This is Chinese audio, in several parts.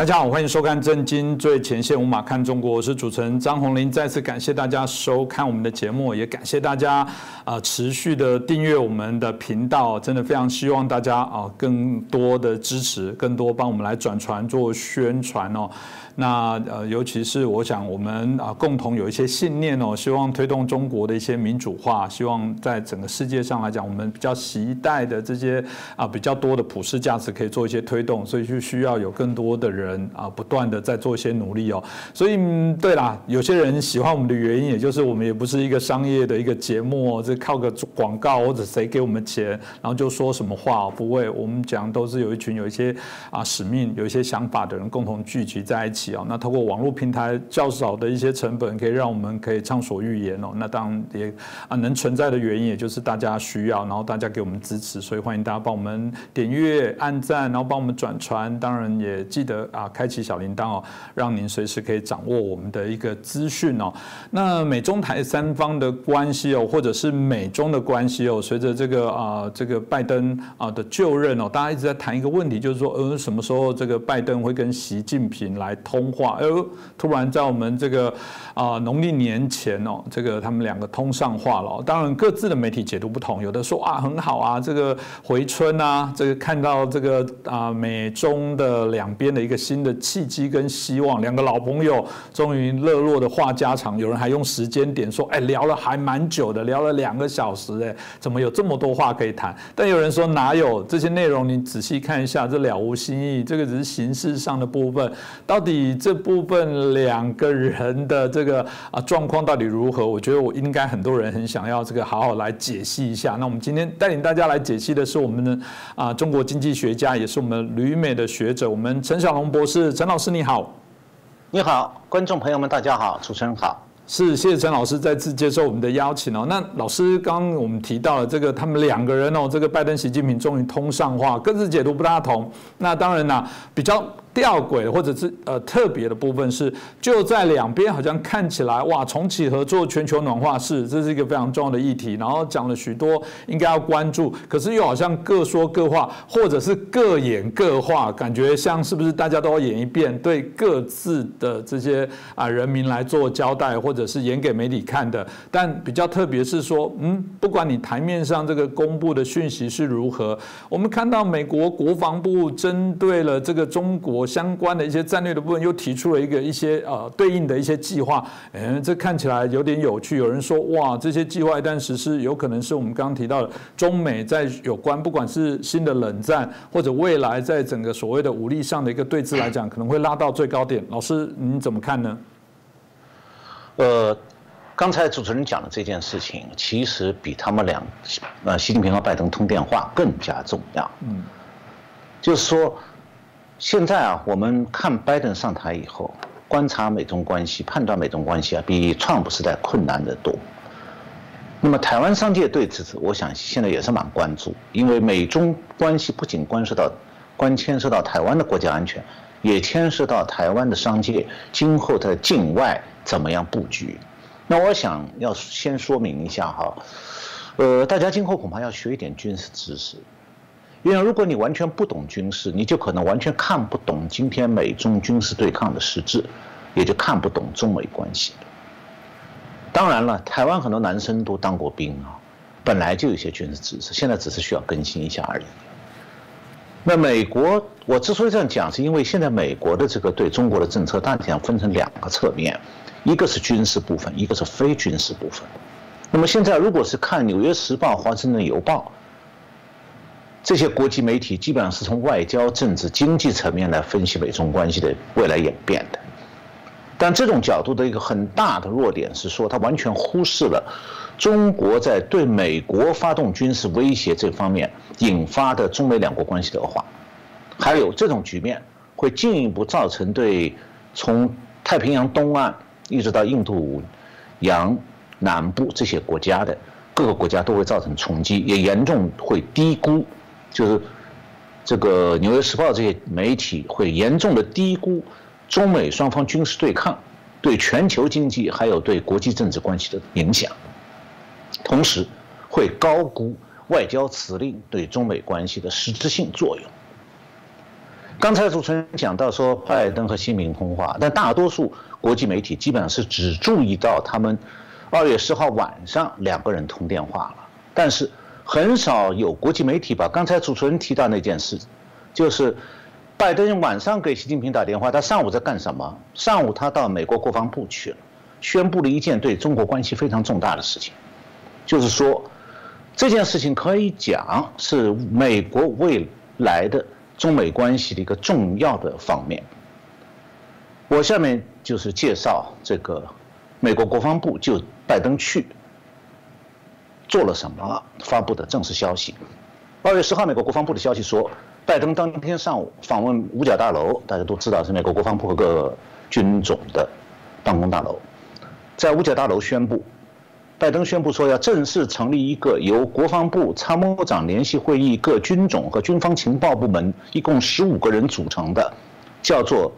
大家好，欢迎收看《震惊最前线》，无马看中国，我是主持人张宏林。再次感谢大家收看我们的节目，也感谢大家啊持续的订阅我们的频道，真的非常希望大家啊更多的支持，更多帮我们来转传做宣传哦。那呃，尤其是我想，我们啊共同有一些信念哦，希望推动中国的一些民主化，希望在整个世界上来讲，我们比较期待的这些啊比较多的普世价值可以做一些推动，所以就需要有更多的人啊不断的在做一些努力哦。所以对啦，有些人喜欢我们的原因，也就是我们也不是一个商业的一个节目，这靠个广告或者谁给我们钱，然后就说什么话不会，我们讲都是有一群有一些啊使命、有一些想法的人共同聚集在一起。那通过网络平台较少的一些成本，可以让我们可以畅所欲言哦。那当然也啊能存在的原因，也就是大家需要，然后大家给我们支持，所以欢迎大家帮我们点阅、按赞，然后帮我们转传。当然也记得啊，开启小铃铛哦，让您随时可以掌握我们的一个资讯哦。那美中台三方的关系哦，或者是美中的关系哦，随着这个啊这个拜登啊的就任哦，大家一直在谈一个问题，就是说呃什么时候这个拜登会跟习近平来。通话，哎，突然在我们这个啊农历年前哦，这个他们两个通上话了。当然各自的媒体解读不同，有的说啊很好啊，这个回春啊，这个看到这个啊美中的两边的一个新的契机跟希望，两个老朋友终于热络的话家常。有人还用时间点说，哎，聊了还蛮久的，聊了两个小时，哎，怎么有这么多话可以谈？但有人说哪有这些内容？你仔细看一下，这了无新意，这个只是形式上的部分，到底。这部分两个人的这个啊状况到底如何？我觉得我应该很多人很想要这个好好来解析一下。那我们今天带领大家来解析的是我们的啊中国经济学家，也是我们旅美的学者，我们陈小龙博士。陈老师你好，你好，观众朋友们大家好，主持人好。是，谢谢陈老师再次接受我们的邀请哦。那老师刚刚我们提到了这个，他们两个人哦，这个拜登、习近平终于通上话，各自解读不大同。那当然啦，比较。吊诡或者是呃特别的部分是，就在两边好像看起来哇，重启合作、全球暖化是这是一个非常重要的议题，然后讲了许多应该要关注，可是又好像各说各话，或者是各演各话，感觉像是不是大家都要演一遍，对各自的这些啊人民来做交代，或者是演给媒体看的。但比较特别是说，嗯，不管你台面上这个公布的讯息是如何，我们看到美国国防部针对了这个中国。相关的一些战略的部分又提出了一个一些呃对应的一些计划，嗯，这看起来有点有趣。有人说，哇，这些计划一旦实施，有可能是我们刚刚提到的中美在有关不管是新的冷战或者未来在整个所谓的武力上的一个对峙来讲，可能会拉到最高点。老师，你怎么看呢？呃，刚才主持人讲的这件事情，其实比他们俩呃习近平和拜登通电话更加重要。嗯，就是说。现在啊，我们看拜登上台以后，观察美中关系、判断美中关系啊，比川普时代困难得多。那么台湾商界对此，我想现在也是蛮关注，因为美中关系不仅关涉到关牵涉到台湾的国家安全，也牵涉到台湾的商界今后在境外怎么样布局。那我想要先说明一下哈，呃，大家今后恐怕要学一点军事知识。因为如果你完全不懂军事，你就可能完全看不懂今天美中军事对抗的实质，也就看不懂中美关系。当然了，台湾很多男生都当过兵啊，本来就有些军事知识，现在只是需要更新一下而已。那美国，我之所以这样讲，是因为现在美国的这个对中国的政策大体上分成两个侧面，一个是军事部分，一个是非军事部分。那么现在如果是看《纽约时报》《华盛顿邮报》。这些国际媒体基本上是从外交、政治、经济层面来分析美中关系的未来演变的，但这种角度的一个很大的弱点是说，它完全忽视了中国在对美国发动军事威胁这方面引发的中美两国关系的恶化，还有这种局面会进一步造成对从太平洋东岸一直到印度洋南部这些国家的各个国家都会造成冲击，也严重会低估。就是这个《纽约时报》这些媒体会严重的低估中美双方军事对抗对全球经济还有对国际政治关系的影响，同时会高估外交辞令对中美关系的实质性作用。刚才主持人讲到说拜登和习近平通话，但大多数国际媒体基本上是只注意到他们二月十号晚上两个人通电话了，但是很少有国际媒体把刚才主持人提到那件事，就是拜登晚上给习近平打电话，他上午在干什么？上午他到美国国防部去了，宣布了一件对中国关系非常重大的事情，就是说这件事情可以讲是美国未来的。中美关系的一个重要的方面，我下面就是介绍这个美国国防部就拜登去做了什么发布的正式消息。二月十号，美国国防部的消息说，拜登当天上午访问五角大楼，大家都知道是美国国防部和各军种的办公大楼，在五角大楼宣布。拜登宣布说，要正式成立一个由国防部参谋长联席会议、各军种和军方情报部门一共十五个人组成的，叫做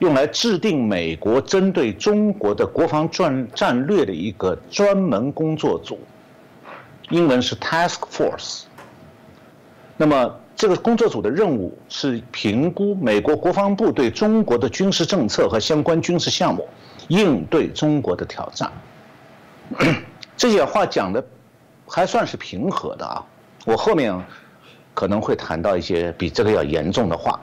用来制定美国针对中国的国防战战略的一个专门工作组，英文是 Task Force。那么，这个工作组的任务是评估美国国防部对中国的军事政策和相关军事项目，应对中国的挑战。这些话讲的还算是平和的啊，我后面可能会谈到一些比这个要严重的话。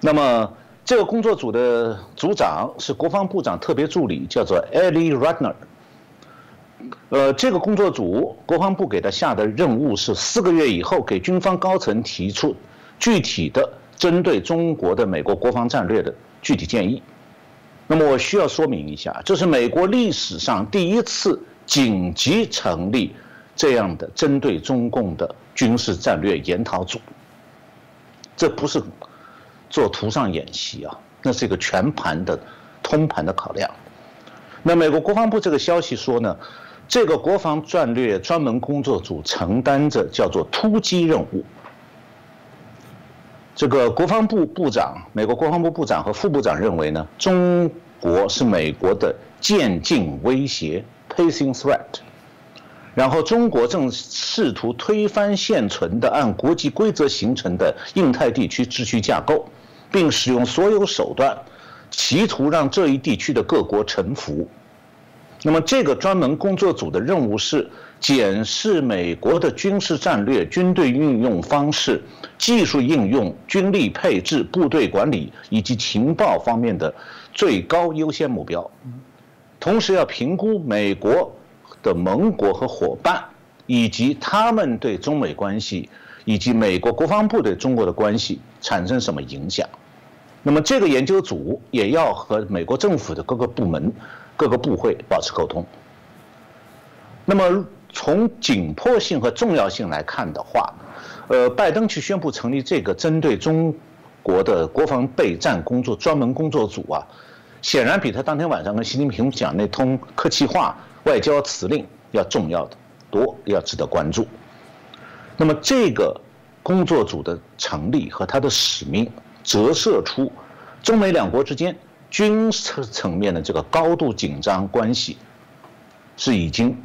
那么这个工作组的组长是国防部长特别助理，叫做 Ellie Ratner。呃，这个工作组国防部给他下的任务是四个月以后给军方高层提出具体的针对中国的美国国防战略的具体建议。那么我需要说明一下，这是美国历史上第一次。紧急成立这样的针对中共的军事战略研讨组，这不是做图上演习啊，那是一个全盘的、通盘的考量。那美国国防部这个消息说呢，这个国防战略专门工作组承担着叫做突击任务。这个国防部部长，美国国防部部长和副部长认为呢，中国是美国的渐进威胁。Pacing threat，然后中国正试图推翻现存的按国际规则形成的印太地区秩序架构，并使用所有手段，企图让这一地区的各国臣服。那么，这个专门工作组的任务是检视美国的军事战略、军队运用方式、技术应用、军力配置、部队管理以及情报方面的最高优先目标。同时要评估美国的盟国和伙伴，以及他们对中美关系，以及美国国防部对中国的关系产生什么影响。那么这个研究组也要和美国政府的各个部门、各个部会保持沟通。那么从紧迫性和重要性来看的话，呃，拜登去宣布成立这个针对中国的国防备战工作专门工作组啊。显然比他当天晚上跟习近平讲那通客气话、外交辞令要重要的多，要值得关注。那么这个工作组的成立和他的使命，折射出中美两国之间军事层面的这个高度紧张关系是已经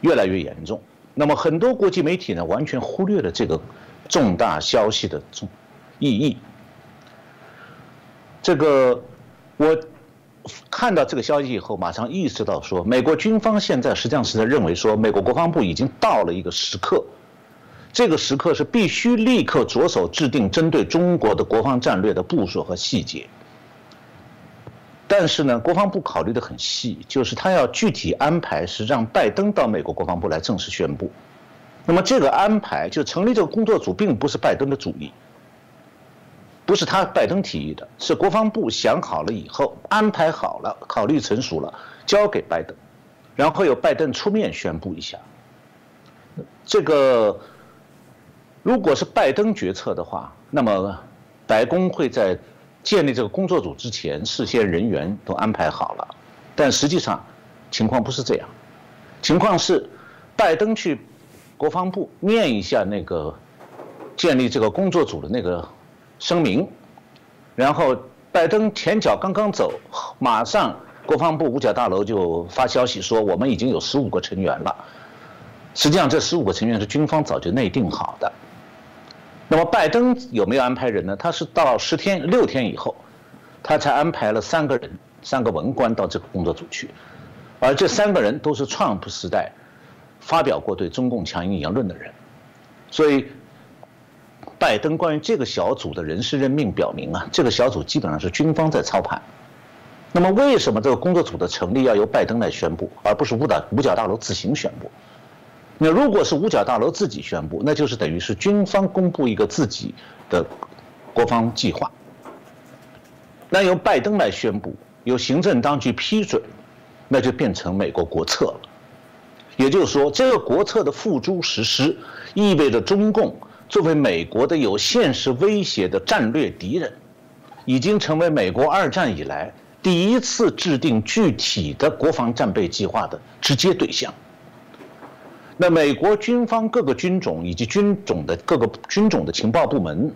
越来越严重。那么很多国际媒体呢，完全忽略了这个重大消息的重意义。这个我。看到这个消息以后，马上意识到说，美国军方现在实际上是在认为说，美国国防部已经到了一个时刻，这个时刻是必须立刻着手制定针对中国的国防战略的部署和细节。但是呢，国防部考虑的很细，就是他要具体安排是让拜登到美国国防部来正式宣布。那么这个安排就成立这个工作组，并不是拜登的主意。不是他拜登提议的，是国防部想好了以后安排好了，考虑成熟了，交给拜登，然后由拜登出面宣布一下。这个如果是拜登决策的话，那么白宫会在建立这个工作组之前，事先人员都安排好了，但实际上情况不是这样，情况是拜登去国防部念一下那个建立这个工作组的那个。声明，然后拜登前脚刚刚走，马上国防部五角大楼就发消息说我们已经有十五个成员了。实际上这十五个成员是军方早就内定好的。那么拜登有没有安排人呢？他是到十天六天以后，他才安排了三个人，三个文官到这个工作组去，而这三个人都是川普时代发表过对中共强硬言论的人，所以拜登关于这个小组的人事任命表明啊，这个小组基本上是军方在操盘。那么为什么这个工作组的成立要由拜登来宣布，而不是五角五角大楼自行宣布？那如果是五角大楼自己宣布，那就是等于是军方公布一个自己的国防计划。那由拜登来宣布，由行政当局批准，那就变成美国国策了。也就是说，这个国策的付诸实施，意味着中共作为美国的有现实威胁的战略敌人，已经成为美国二战以来第一次制定具体的国防战备计划的直接对象。那美国军方各个军种以及军种的各个军种的情报部门，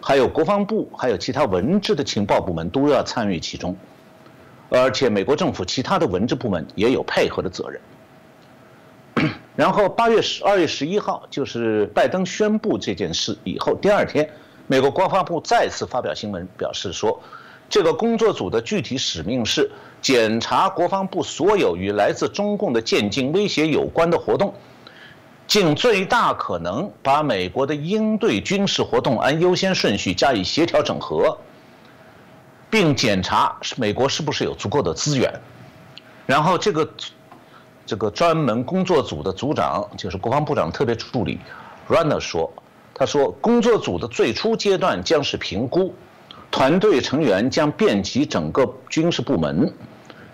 还有国防部，还有其他文职的情报部门都要参与其中，而且美国政府其他的文职部门也有配合的责任。然后八月十二月十一号，就是拜登宣布这件事以后，第二天，美国国防部再次发表新闻，表示说，这个工作组的具体使命是检查国防部所有与来自中共的渐进威胁有关的活动。尽最大可能把美国的应对军事活动按优先顺序加以协调整合，并检查美国是不是有足够的资源。然后这个这个专门工作组的组长就是国防部长特别助理 Runner 说，他说工作组的最初阶段将是评估，团队成员将遍及整个军事部门，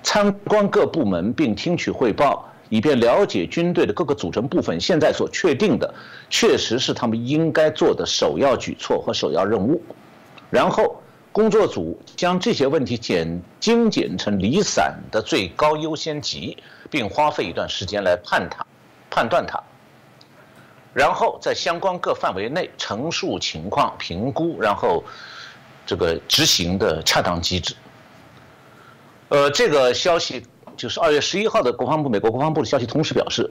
参观各部门并听取汇报。以便了解军队的各个组成部分现在所确定的，确实是他们应该做的首要举措和首要任务。然后工作组将这些问题简精简成离散的最高优先级，并花费一段时间来判它、判断它。然后在相关各范围内陈述情况、评估，然后这个执行的恰当机制。呃，这个消息。就是二月十一号的国防部，美国国防部的消息同时表示，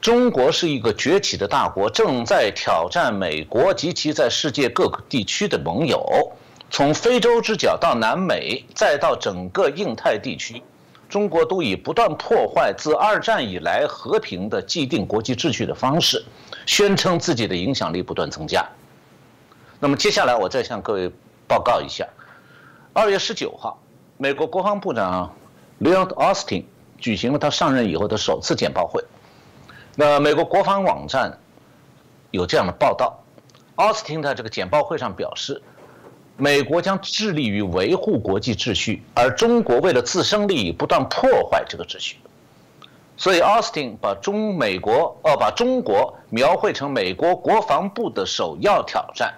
中国是一个崛起的大国，正在挑战美国及其在世界各个地区的盟友。从非洲之角到南美，再到整个印太地区，中国都以不断破坏自二战以来和平的既定国际秩序的方式，宣称自己的影响力不断增加。那么接下来我再向各位报告一下，二月十九号，美国国防部长。Lloyd Austin 举行了他上任以后的首次简报会。那美国国防网站有这样的报道：奥斯汀在这个简报会上表示，美国将致力于维护国际秩序，而中国为了自身利益不断破坏这个秩序。所以，奥斯汀把中美国呃把中国描绘成美国国防部的首要挑战。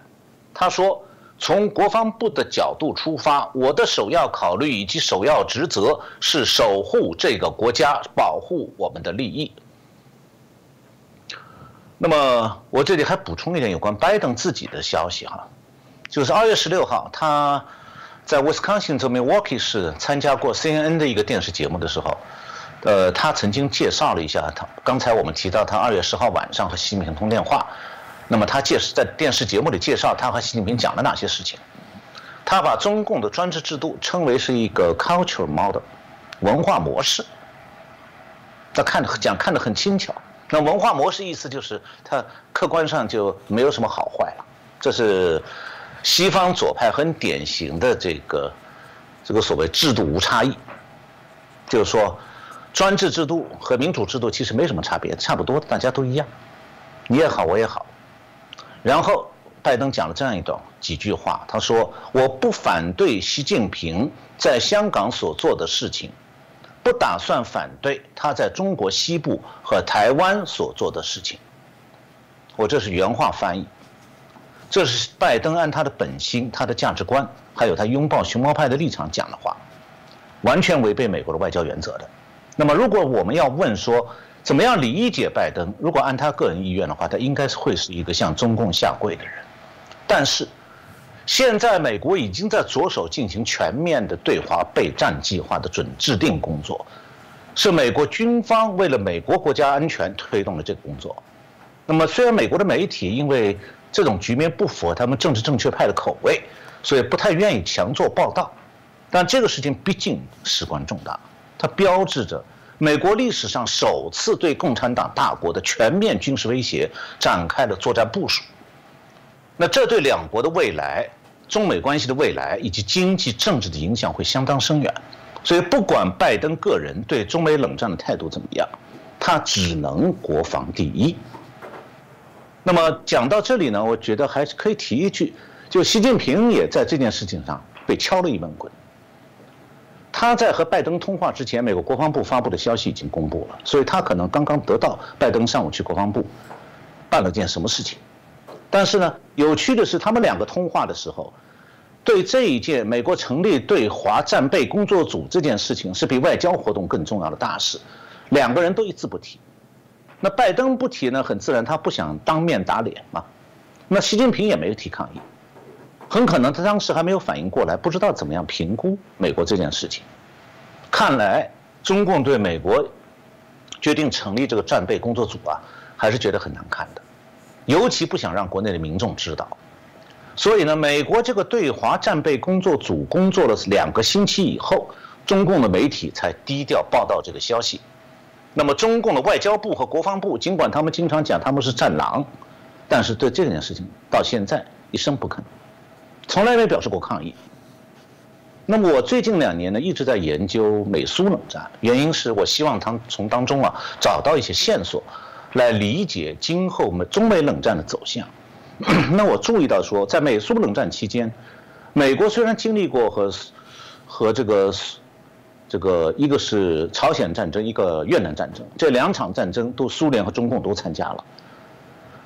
他说。从国防部的角度出发，我的首要考虑以及首要职责是守护这个国家，保护我们的利益。那么，我这里还补充一点有关拜登自己的消息哈，就是二月十六号，他在 Wisconsin 州 Milwaukee 市参加过 CNN 的一个电视节目的时候，呃，他曾经介绍了一下他刚才我们提到他二月十号晚上和习近平通电话。那么他介绍在电视节目里介绍他和习近平讲了哪些事情？他把中共的专制制度称为是一个 culture model，文化模式。他看着讲看得很轻巧。那文化模式意思就是他客观上就没有什么好坏了。这是西方左派很典型的这个这个所谓制度无差异，就是说专制制度和民主制度其实没什么差别，差不多大家都一样，你也好我也好。然后，拜登讲了这样一段几句话，他说：“我不反对习近平在香港所做的事情，不打算反对他在中国西部和台湾所做的事情。”我这是原话翻译，这是拜登按他的本心、他的价值观，还有他拥抱熊猫派的立场讲的话，完全违背美国的外交原则的。那么，如果我们要问说，怎么样理解拜登？如果按他个人意愿的话，他应该是会是一个向中共下跪的人。但是，现在美国已经在着手进行全面的对华备战计划的准制定工作，是美国军方为了美国国家安全推动了这个工作。那么，虽然美国的媒体因为这种局面不符合他们政治正确派的口味，所以不太愿意强做报道。但这个事情毕竟事关重大，它标志着美国历史上首次对共产党大国的全面军事威胁展开了作战部署。那这对两国的未来、中美关系的未来以及经济政治的影响会相当深远。所以，不管拜登个人对中美冷战的态度怎么样，他只能国防第一。那么讲到这里呢，我觉得还是可以提一句，就习近平也在这件事情上被敲了一闷棍。他在和拜登通话之前，美国国防部发布的消息已经公布了，所以他可能刚刚得到拜登上午去国防部办了件什么事情。但是呢，有趣的是，他们两个通话的时候。对这一件美国成立对华战备工作组这件事情是比外交活动更重要的大事，两个人都一字不提。那拜登不提呢，很自然他不想当面打脸嘛。那习近平也没有提抗议，很可能他当时还没有反应过来，不知道怎么样评估美国这件事情。看来中共对美国决定成立这个战备工作组啊，还是觉得很难看的，尤其不想让国内的民众知道。所以呢，美国这个对华战备工作组工作了两个星期以后，中共的媒体才低调报道这个消息。那么，中共的外交部和国防部，尽管他们经常讲他们是战狼，但是对这件事情到现在一声不吭，从来没表示过抗议。那么，我最近两年呢一直在研究美苏冷战，原因是我希望他从当中啊找到一些线索，来理解今后美中美冷战的走向。那我注意到说，在美苏冷战期间，美国虽然经历过和和这个这个一个是朝鲜战争，一个越南战争，这两场战争都苏联和中共都参加了，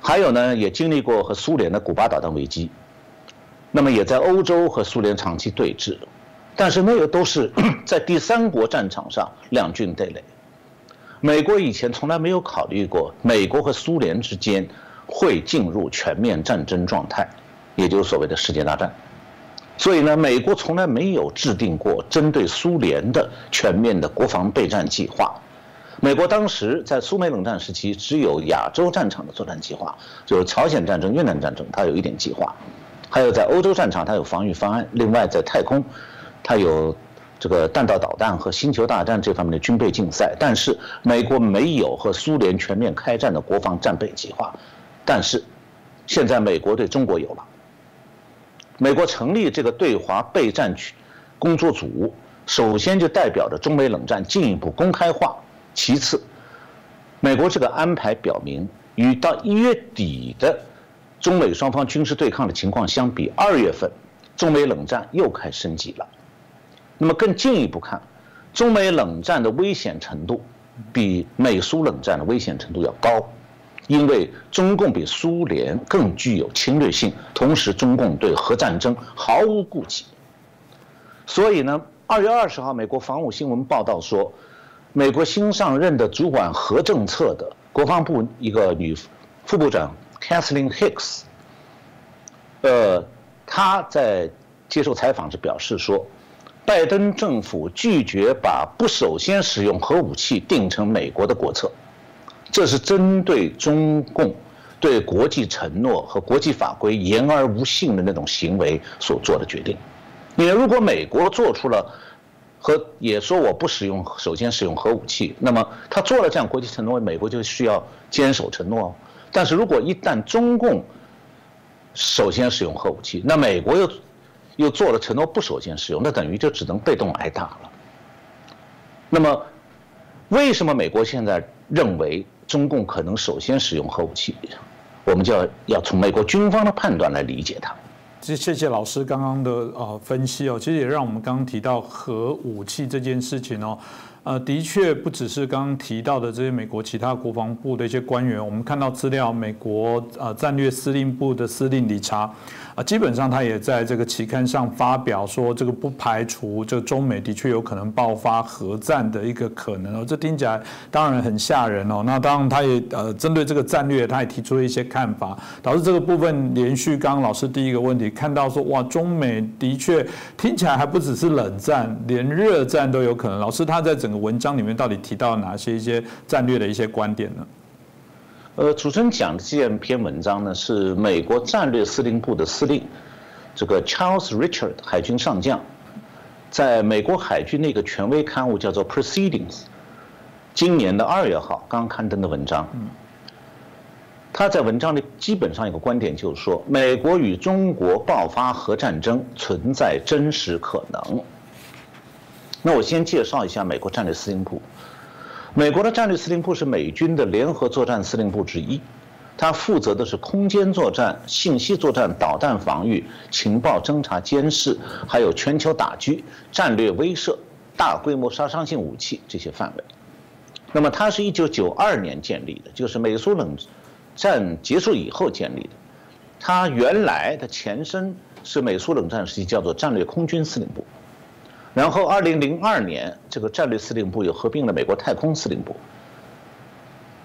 还有呢，也经历过和苏联的古巴导弹危机，那么也在欧洲和苏联长期对峙，但是那个都是 在第三国战场上两军对垒，美国以前从来没有考虑过美国和苏联之间。会进入全面战争状态，也就是所谓的世界大战。所以呢，美国从来没有制定过针对苏联的全面的国防备战计划。美国当时在苏美冷战时期，只有亚洲战场的作战计划，就是朝鲜战争、越南战争，它有一点计划；还有在欧洲战场，它有防御方案。另外，在太空，它有这个弹道导弹和星球大战这方面的军备竞赛。但是，美国没有和苏联全面开战的国防战备计划。但是，现在美国对中国有了。美国成立这个对华备战区工作组，首先就代表着中美冷战进一步公开化。其次，美国这个安排表明，与到一月底的中美双方军事对抗的情况相比，二月份中美冷战又开升级了。那么更进一步看，中美冷战的危险程度比美苏冷战的危险程度要高。因为中共比苏联更具有侵略性，同时中共对核战争毫无顾忌。所以呢，二月二十号，美国防务新闻报道说，美国新上任的主管核政策的国防部一个女副部长 Kathleen Hicks，呃，她在接受采访时表示说，拜登政府拒绝把不首先使用核武器定成美国的国策。这是针对中共对国际承诺和国际法规言而无信的那种行为所做的决定。因为如果美国做出了和也说我不使用首先使用核武器，那么他做了这样国际承诺，美国就需要坚守承诺哦。但是如果一旦中共首先使用核武器，那美国又又做了承诺不首先使用，那等于就只能被动挨打了。那么为什么美国现在认为？中共可能首先使用核武器，我们就要要从美国军方的判断来理解它。谢谢谢老师刚刚的呃分析哦，其实也让我们刚刚提到核武器这件事情哦。呃，的确不只是刚刚提到的这些美国其他国防部的一些官员，我们看到资料，美国呃战略司令部的司令理查基本上他也在这个期刊上发表说，这个不排除这个中美的确有可能爆发核战的一个可能哦，这听起来当然很吓人哦。那当然他也呃针对这个战略，他也提出了一些看法，导致这个部分连续刚刚老师第一个问题看到说，哇，中美的确听起来还不只是冷战，连热战都有可能。老师他在整个。文章里面到底提到哪些一些战略的一些观点呢？呃，主持人讲的这篇文章呢，是美国战略司令部的司令，这个 Charles Richard 海军上将，在美国海军那个权威刊物叫做 Proceedings，今年的二月号刚刊登的文章。他在文章里基本上有个观点就是说，美国与中国爆发核战争存在真实可能。那我先介绍一下美国战略司令部。美国的战略司令部是美军的联合作战司令部之一，它负责的是空间作战、信息作战、导弹防御、情报侦察监视，还有全球打击、战略威慑、大规模杀伤性武器这些范围。那么，它是一九九二年建立的，就是美苏冷战结束以后建立的。它原来的前身是美苏冷战时期叫做战略空军司令部。然后，二零零二年，这个战略司令部又合并了美国太空司令部。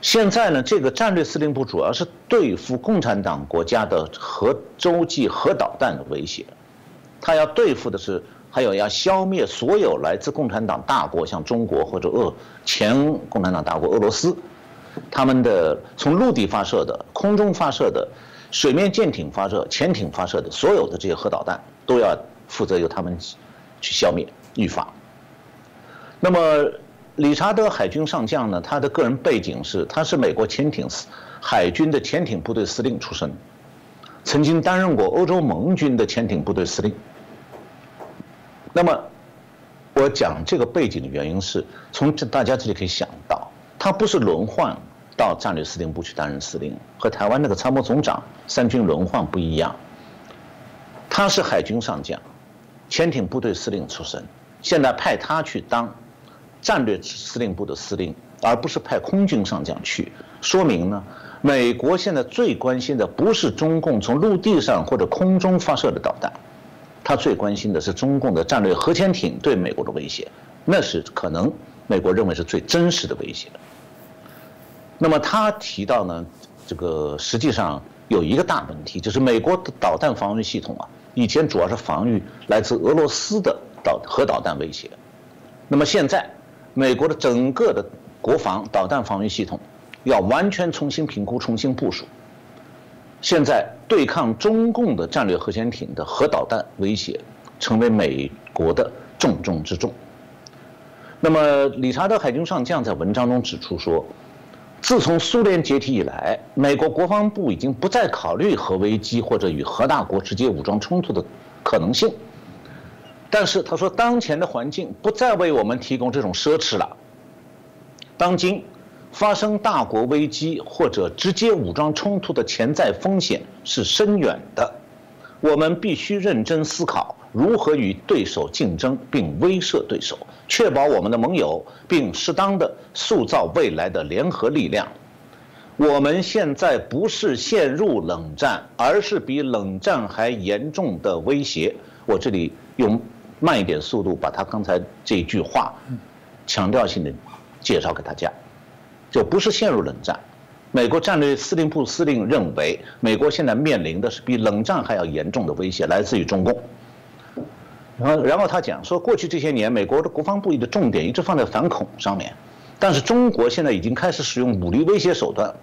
现在呢，这个战略司令部主要是对付共产党国家的核洲际核导弹的威胁，他要对付的是，还有要消灭所有来自共产党大国，像中国或者俄前共产党大国俄罗斯，他们的从陆地发射的、空中发射的、水面舰艇发射、潜艇发射的所有的这些核导弹，都要负责由他们。去消灭、预防。那么，理查德海军上将呢？他的个人背景是，他是美国潜艇海军的潜艇部队司令出身，曾经担任过欧洲盟军的潜艇部队司令。那么，我讲这个背景的原因是，从这大家这里可以想到，他不是轮换到战略司令部去担任司令，和台湾那个参谋总长三军轮换不一样，他是海军上将。潜艇部队司令出身，现在派他去当战略司令部的司令，而不是派空军上将去，说明呢，美国现在最关心的不是中共从陆地上或者空中发射的导弹，他最关心的是中共的战略核潜艇对美国的威胁，那是可能美国认为是最真实的威胁。那么他提到呢，这个实际上有一个大问题，就是美国的导弹防御系统啊。以前主要是防御来自俄罗斯的导核导弹威胁，那么现在美国的整个的国防导弹防御系统要完全重新评估、重新部署。现在对抗中共的战略核潜艇的核导弹威胁，成为美国的重中之重。那么理查德海军上将在文章中指出说。自从苏联解体以来，美国国防部已经不再考虑核危机或者与核大国直接武装冲突的可能性。但是他说，当前的环境不再为我们提供这种奢侈了。当今发生大国危机或者直接武装冲突的潜在风险是深远的，我们必须认真思考。如何与对手竞争并威慑对手，确保我们的盟友，并适当的塑造未来的联合力量？我们现在不是陷入冷战，而是比冷战还严重的威胁。我这里用慢一点速度把他刚才这句话强调性的介绍给大家，就不是陷入冷战。美国战略司令部司令认为，美国现在面临的是比冷战还要严重的威胁，来自于中共。然后，然后他讲说，过去这些年，美国的国防部的重点一直放在反恐上面，但是中国现在已经开始使用武力威胁手段，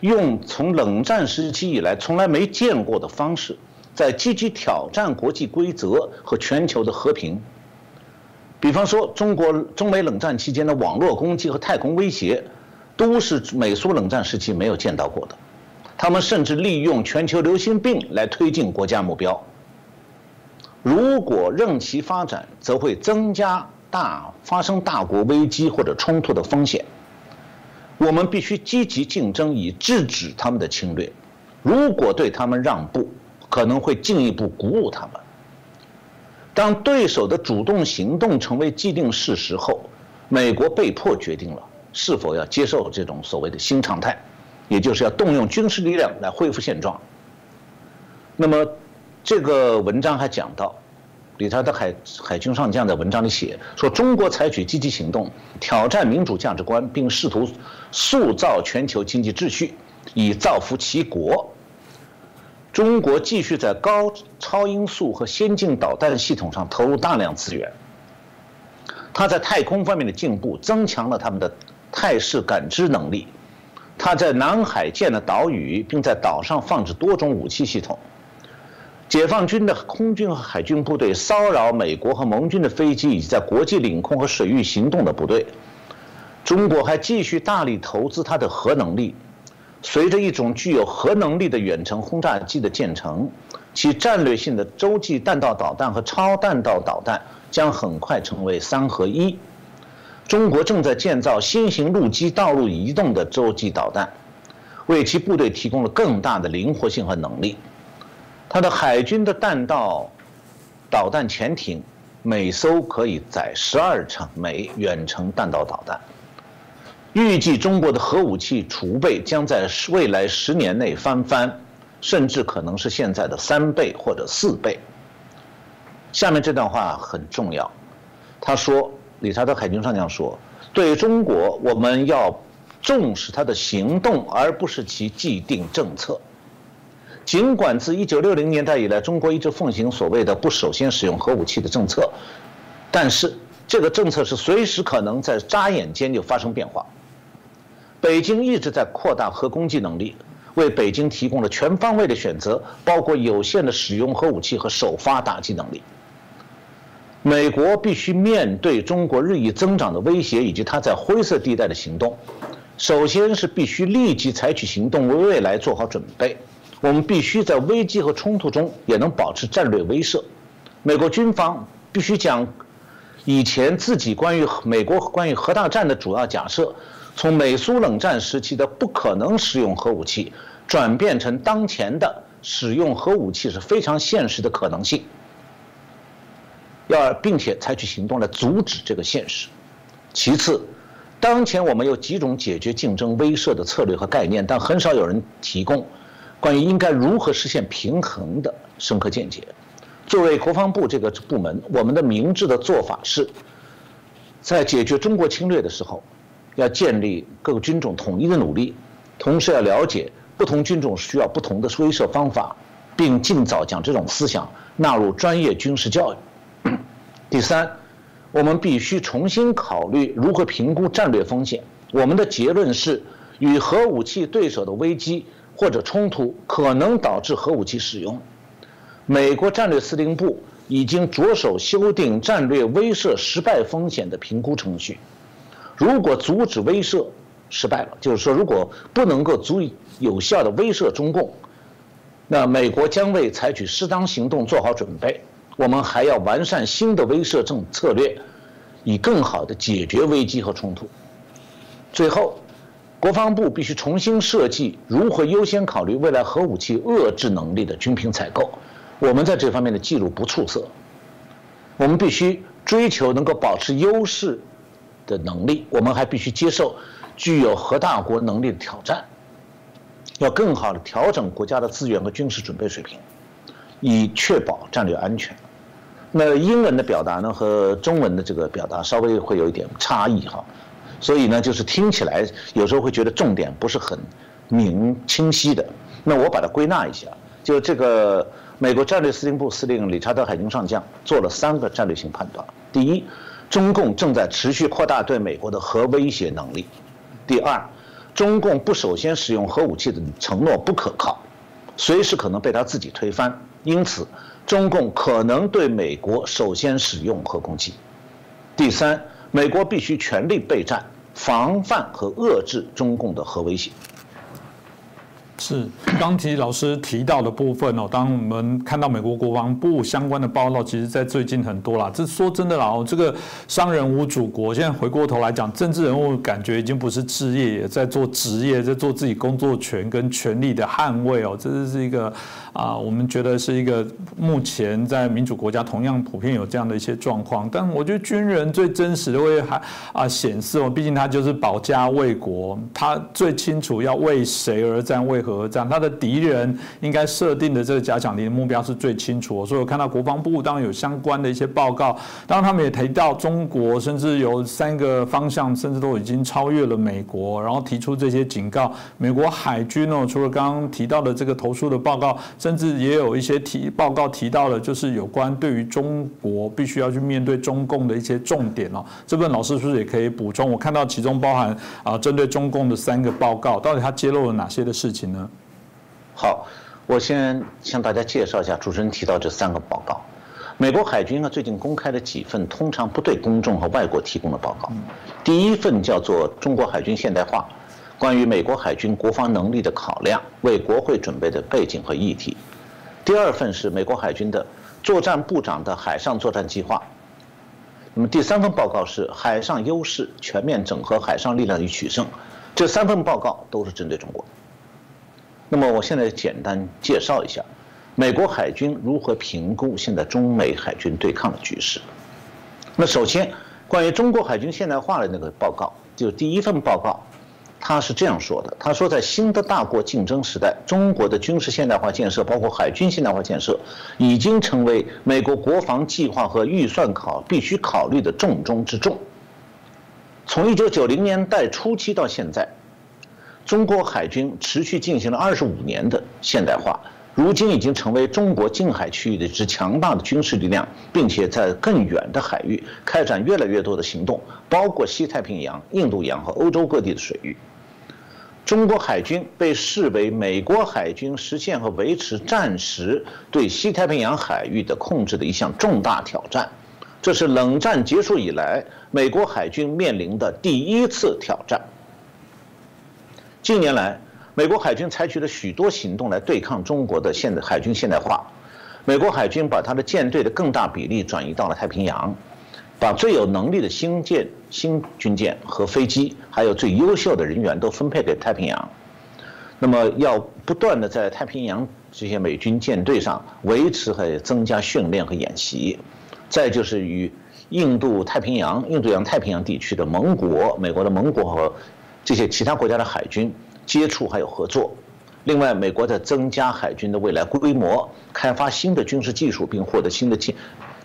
用从冷战时期以来从来没见过的方式，在积极挑战国际规则和全球的和平。比方说，中国中美冷战期间的网络攻击和太空威胁，都是美苏冷战时期没有见到过的。他们甚至利用全球流行病来推进国家目标。如果任其发展，则会增加大发生大国危机或者冲突的风险。我们必须积极竞争，以制止他们的侵略。如果对他们让步，可能会进一步鼓舞他们。当对手的主动行动成为既定事实后，美国被迫决定了是否要接受这种所谓的新常态，也就是要动用军事力量来恢复现状。那么。这个文章还讲到，理查德海海军上将在文章里写说，中国采取积极行动，挑战民主价值观，并试图塑造全球经济秩序，以造福其国。中国继续在高超音速和先进导弹系统上投入大量资源。他在太空方面的进步，增强了他们的态势感知能力。他在南海建了岛屿，并在岛上放置多种武器系统。解放军的空军和海军部队骚扰美国和盟军的飞机，以及在国际领空和水域行动的部队。中国还继续大力投资它的核能力。随着一种具有核能力的远程轰炸机的建成，其战略性的洲际弹道导弹和超弹道导弹将很快成为三合一。中国正在建造新型陆基道路移动的洲际导弹，为其部队提供了更大的灵活性和能力。它的海军的弹道导弹潜艇每艘可以载十二乘枚远程弹道导弹。预计中国的核武器储备将在未来十年内翻番，甚至可能是现在的三倍或者四倍。下面这段话很重要，他说。理查德·海军上将说：“对中国，我们要重视他的行动，而不是其既定政策。尽管自1960年代以来，中国一直奉行所谓的‘不首先使用核武器’的政策，但是这个政策是随时可能在眨眼间就发生变化。北京一直在扩大核攻击能力，为北京提供了全方位的选择，包括有限的使用核武器和首发打击能力。”美国必须面对中国日益增长的威胁以及它在灰色地带的行动。首先是必须立即采取行动，为未来做好准备。我们必须在危机和冲突中也能保持战略威慑。美国军方必须将以前自己关于美国关于核大战的主要假设，从美苏冷战时期的不可能使用核武器，转变成当前的使用核武器是非常现实的可能性。要并且采取行动来阻止这个现实。其次，当前我们有几种解决竞争威慑的策略和概念，但很少有人提供关于应该如何实现平衡的深刻见解。作为国防部这个部门，我们的明智的做法是，在解决中国侵略的时候，要建立各个军种统一的努力，同时要了解不同军种需要不同的威慑方法，并尽早将这种思想纳入专业军事教育。第三，我们必须重新考虑如何评估战略风险。我们的结论是，与核武器对手的危机或者冲突可能导致核武器使用。美国战略司令部已经着手修订战略威慑失败风险的评估程序。如果阻止威慑失败了，就是说，如果不能够足以有效的威慑中共，那美国将为采取适当行动做好准备。我们还要完善新的威慑政策略，以更好地解决危机和冲突。最后，国防部必须重新设计如何优先考虑未来核武器遏制能力的军品采购。我们在这方面的记录不出色。我们必须追求能够保持优势的能力。我们还必须接受具有核大国能力的挑战，要更好地调整国家的资源和军事准备水平，以确保战略安全。那英文的表达呢和中文的这个表达稍微会有一点差异哈，所以呢就是听起来有时候会觉得重点不是很明清晰的。那我把它归纳一下，就这个美国战略司令部司令理查德海军上将做了三个战略性判断：第一，中共正在持续扩大对美国的核威胁能力；第二，中共不首先使用核武器的承诺不可靠，随时可能被他自己推翻，因此。中共可能对美国首先使用核攻击。第三，美国必须全力备战，防范和遏制中共的核威胁。是刚提老师提到的部分哦，当我们看到美国国防部相关的报道，其实在最近很多啦。这说真的啦，哦，这个商人无祖国，现在回过头来讲，政治人物感觉已经不是置业，也在做职业，在做自己工作权跟权利的捍卫哦。这是一个啊，我们觉得是一个目前在民主国家同样普遍有这样的一些状况。但我觉得军人最真实的会还啊显示哦，毕竟他就是保家卫国，他最清楚要为谁而战，为何。而战，他的敌人应该设定的这个假想敌的目标是最清楚。所以我看到国防部当然有相关的一些报告，当然他们也提到中国，甚至有三个方向，甚至都已经超越了美国，然后提出这些警告。美国海军哦，除了刚刚提到的这个投诉的报告，甚至也有一些提报告提到了，就是有关对于中国必须要去面对中共的一些重点哦。这份老师是不是也可以补充？我看到其中包含啊，针对中共的三个报告，到底他揭露了哪些的事情呢？好，我先向大家介绍一下主持人提到这三个报告。美国海军呢最近公开了几份通常不对公众和外国提供的报告。第一份叫做《中国海军现代化：关于美国海军国防能力的考量，为国会准备的背景和议题》。第二份是美国海军的作战部长的海上作战计划。那么第三份报告是海上优势全面整合海上力量与取胜。这三份报告都是针对中国。那么我现在简单介绍一下，美国海军如何评估现在中美海军对抗的局势。那首先，关于中国海军现代化的那个报告，就第一份报告。他是这样说的：“他说，在新的大国竞争时代，中国的军事现代化建设，包括海军现代化建设，已经成为美国国防计划和预算考必须考虑的重中之重。从1990年代初期到现在，中国海军持续进行了25年的现代化，如今已经成为中国近海区域的一支强大的军事力量，并且在更远的海域开展越来越多的行动，包括西太平洋、印度洋和欧洲各地的水域。”中国海军被视为美国海军实现和维持战时对西太平洋海域的控制的一项重大挑战，这是冷战结束以来美国海军面临的第一次挑战。近年来，美国海军采取了许多行动来对抗中国的现代海军现代化。美国海军把它的舰队的更大比例转移到了太平洋。把最有能力的新舰、新军舰和飞机，还有最优秀的人员都分配给太平洋。那么，要不断的在太平洋这些美军舰队上维持和增加训练和演习。再就是与印度太平洋、印度洋太平洋地区的盟国、美国的盟国和这些其他国家的海军接触还有合作。另外，美国在增加海军的未来规模，开发新的军事技术，并获得新的舰。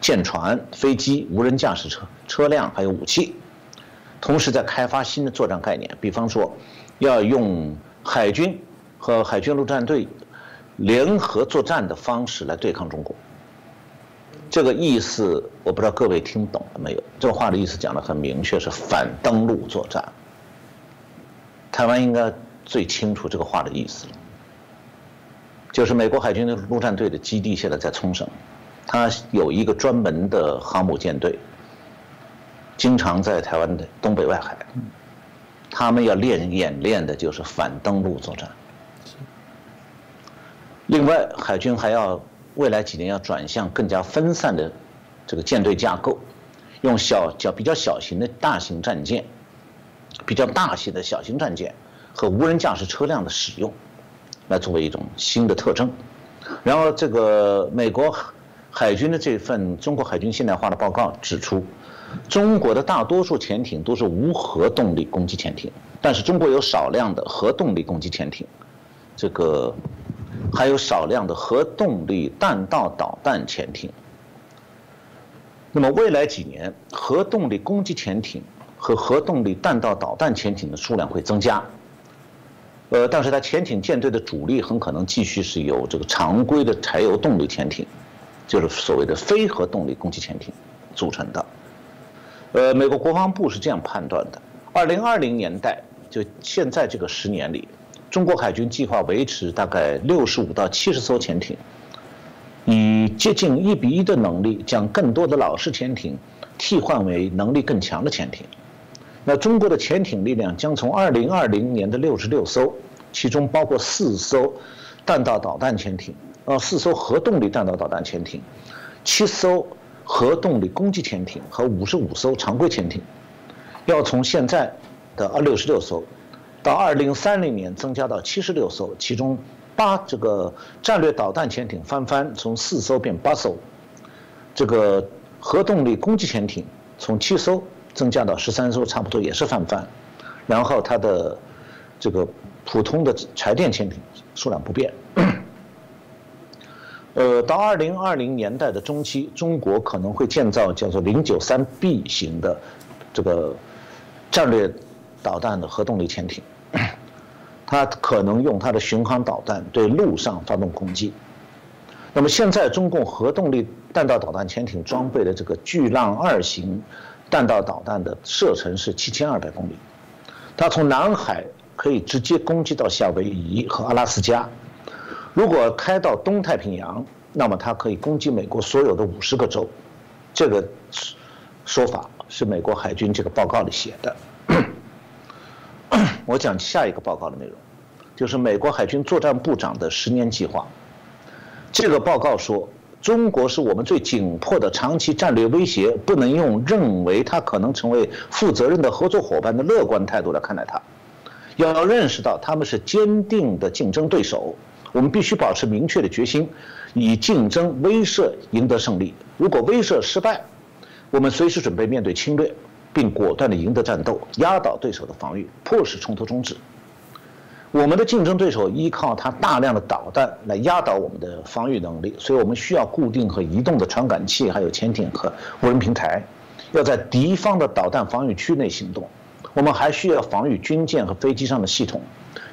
舰船、飞机、无人驾驶车车辆还有武器，同时在开发新的作战概念，比方说，要用海军和海军陆战队联合作战的方式来对抗中国。这个意思我不知道各位听懂了没有？这个话的意思讲得很明确，是反登陆作战。台湾应该最清楚这个话的意思了，就是美国海军的陆战队的基地现在在冲绳。它有一个专门的航母舰队，经常在台湾的东北外海，他们要练演练的就是反登陆作战。另外，海军还要未来几年要转向更加分散的这个舰队架构，用小较比较小型的大型战舰，比较大型的小型战舰和无人驾驶车辆的使用，来作为一种新的特征。然后，这个美国。海军的这份中国海军现代化的报告指出，中国的大多数潜艇都是无核动力攻击潜艇，但是中国有少量的核动力攻击潜艇，这个还有少量的核动力弹道导弹潜艇。那么未来几年，核动力攻击潜艇和核动力弹道导弹潜艇的数量会增加。呃，但是它潜艇舰队的主力很可能继续是由这个常规的柴油动力潜艇。就是所谓的非核动力攻击潜艇组成的。呃，美国国防部是这样判断的：，二零二零年代，就现在这个十年里，中国海军计划维持大概六十五到七十艘潜艇，以接近一比一的能力，将更多的老式潜艇替换为能力更强的潜艇。那中国的潜艇力量将从二零二零年的六十六艘，其中包括四艘弹道导弹潜艇。呃，四艘核动力弹道导弹潜艇，七艘核动力攻击潜艇和五十五艘常规潜艇，要从现在的二六十六艘，到二零三零年增加到七十六艘，其中八这个战略导弹潜艇翻番，从四艘变八艘，这个核动力攻击潜艇从七艘增加到十三艘，差不多也是翻番，然后它的这个普通的柴电潜艇数量不变。呃，到二零二零年代的中期，中国可能会建造叫做零九三 B 型的这个战略导弹的核动力潜艇，它可能用它的巡航导弹对陆上发动攻击。那么现在中共核动力弹道导弹潜艇装备的这个巨浪二型弹道导弹的射程是七千二百公里，它从南海可以直接攻击到夏威夷和阿拉斯加。如果开到东太平洋，那么它可以攻击美国所有的五十个州。这个说法是美国海军这个报告里写的。我讲下一个报告的内容，就是美国海军作战部长的十年计划。这个报告说，中国是我们最紧迫的长期战略威胁，不能用认为它可能成为负责任的合作伙伴的乐观态度来看待它，要认识到他们是坚定的竞争对手。我们必须保持明确的决心，以竞争威慑赢得胜利。如果威慑失败，我们随时准备面对侵略，并果断地赢得战斗，压倒对手的防御，迫使冲突终止。我们的竞争对手依靠他大量的导弹来压倒我们的防御能力，所以我们需要固定和移动的传感器，还有潜艇和无人平台，要在敌方的导弹防御区内行动。我们还需要防御军舰和飞机上的系统，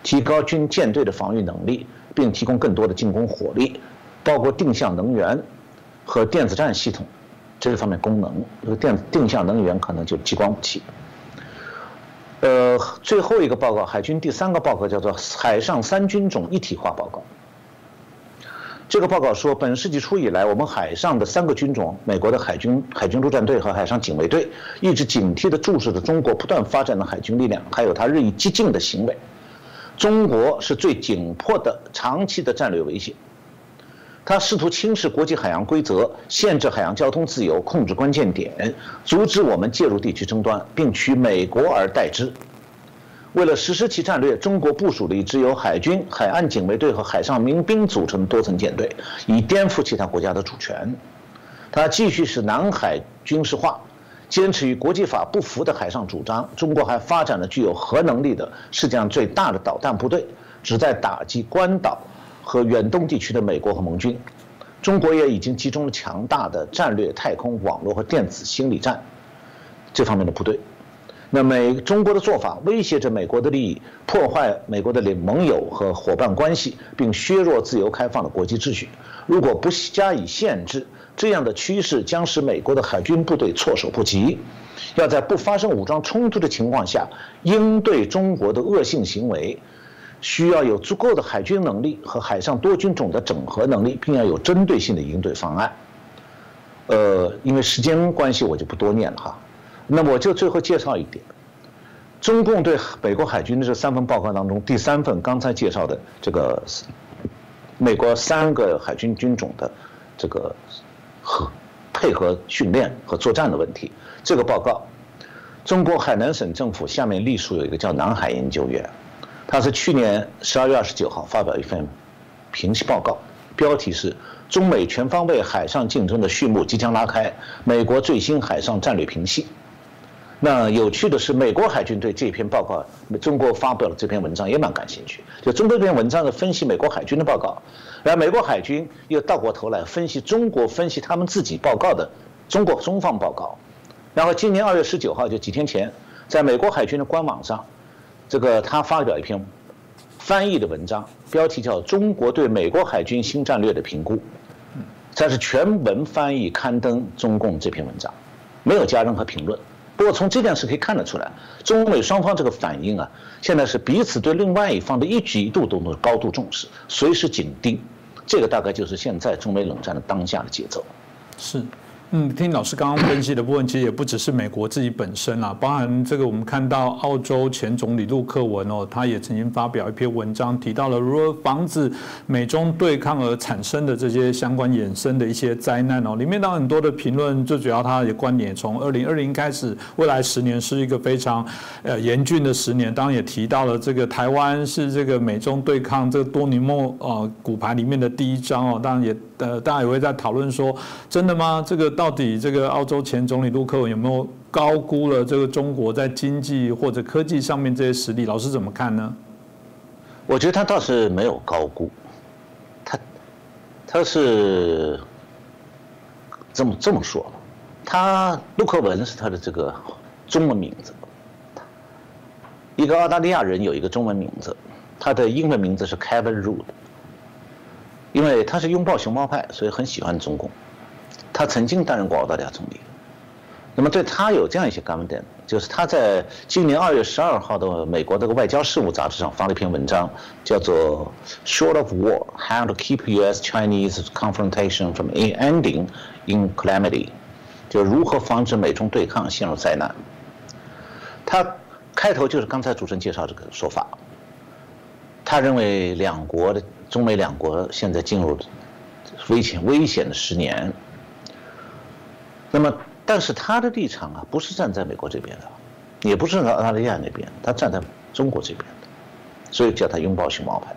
提高军舰队的防御能力。并提供更多的进攻火力，包括定向能源和电子战系统这方面功能。这个电定向能源可能就激光武器。呃，最后一个报告，海军第三个报告叫做《海上三军种一体化报告》。这个报告说，本世纪初以来，我们海上的三个军种——美国的海军海军陆战队和海上警卫队，一直警惕地注视着中国不断发展的海军力量，还有它日益激进的行为。中国是最紧迫的长期的战略威胁，他试图轻视国际海洋规则，限制海洋交通自由，控制关键点，阻止我们介入地区争端，并取美国而代之。为了实施其战略，中国部署了一支由海军、海岸警卫队和海上民兵组成的多层舰队，以颠覆其他国家的主权。他继续使南海军事化。坚持与国际法不符的海上主张，中国还发展了具有核能力的世界上最大的导弹部队，旨在打击关岛和远东地区的美国和盟军。中国也已经集中了强大的战略太空网络和电子心理战这方面的部队。那美中国的做法威胁着美国的利益，破坏美国的盟友和伙伴关系，并削弱自由开放的国际秩序。如果不加以限制，这样的趋势将使美国的海军部队措手不及。要在不发生武装冲突的情况下应对中国的恶性行为，需要有足够的海军能力和海上多军种的整合能力，并要有针对性的应对方案。呃，因为时间关系，我就不多念了哈。那么我就最后介绍一点：中共对美国海军的这三份报告当中，第三份刚才介绍的这个美国三个海军军种的这个。和配合训练和作战的问题，这个报告，中国海南省政府下面隶属有一个叫南海研究院，它是去年十二月二十九号发表一份评析报告，标题是“中美全方位海上竞争的序幕即将拉开，美国最新海上战略评析”。那有趣的是，美国海军对这篇报告，中国发表了这篇文章也蛮感兴趣。就中国这篇文章的分析美国海军的报告，然后美国海军又倒过头来分析中国分析他们自己报告的中国中方报告。然后今年二月十九号，就几天前，在美国海军的官网上，这个他发表一篇翻译的文章，标题叫《中国对美国海军新战略的评估》，这是全文翻译刊登中共这篇文章，没有加任何评论。不过从这件事可以看得出来，中美双方这个反应啊，现在是彼此对另外一方的一举一动都能高度重视，随时紧盯，这个大概就是现在中美冷战的当下的节奏。是。嗯，听老师刚刚分析的部分，其实也不只是美国自己本身啦，包含这个我们看到澳洲前总理陆克文哦，他也曾经发表一篇文章，提到了如何防止美中对抗而产生的这些相关衍生的一些灾难哦。里面当然很多的评论，最主要他的观点，从二零二零开始，未来十年是一个非常呃严峻的十年。当然也提到了这个台湾是这个美中对抗这个多年末呃骨牌里面的第一章哦。当然也呃大家也会在讨论说，真的吗？这个。到底这个澳洲前总理陆克文有没有高估了这个中国在经济或者科技上面这些实力？老师怎么看呢？我觉得他倒是没有高估，他他是这么这么说，他陆克文是他的这个中文名字，一个澳大利亚人有一个中文名字，他的英文名字是 Kevin Rudd，因为他是拥抱熊猫派，所以很喜欢中共，他曾经担任过澳大利亚总理。那么对他有这样一些观点，就是他在今年二月十二号的美国这个外交事务杂志上发了一篇文章，叫做《Short of War: How to Keep U.S.-Chinese Confrontation from Ending in Calamity》，就如何防止美中对抗陷入灾难。他开头就是刚才主持人介绍这个说法，他认为两国的中美两国现在进入危险危险的十年。那么。但是他的立场啊，不是站在美国这边的，也不是在澳大利亚那边，他站在中国这边的，所以叫他拥抱熊猫派。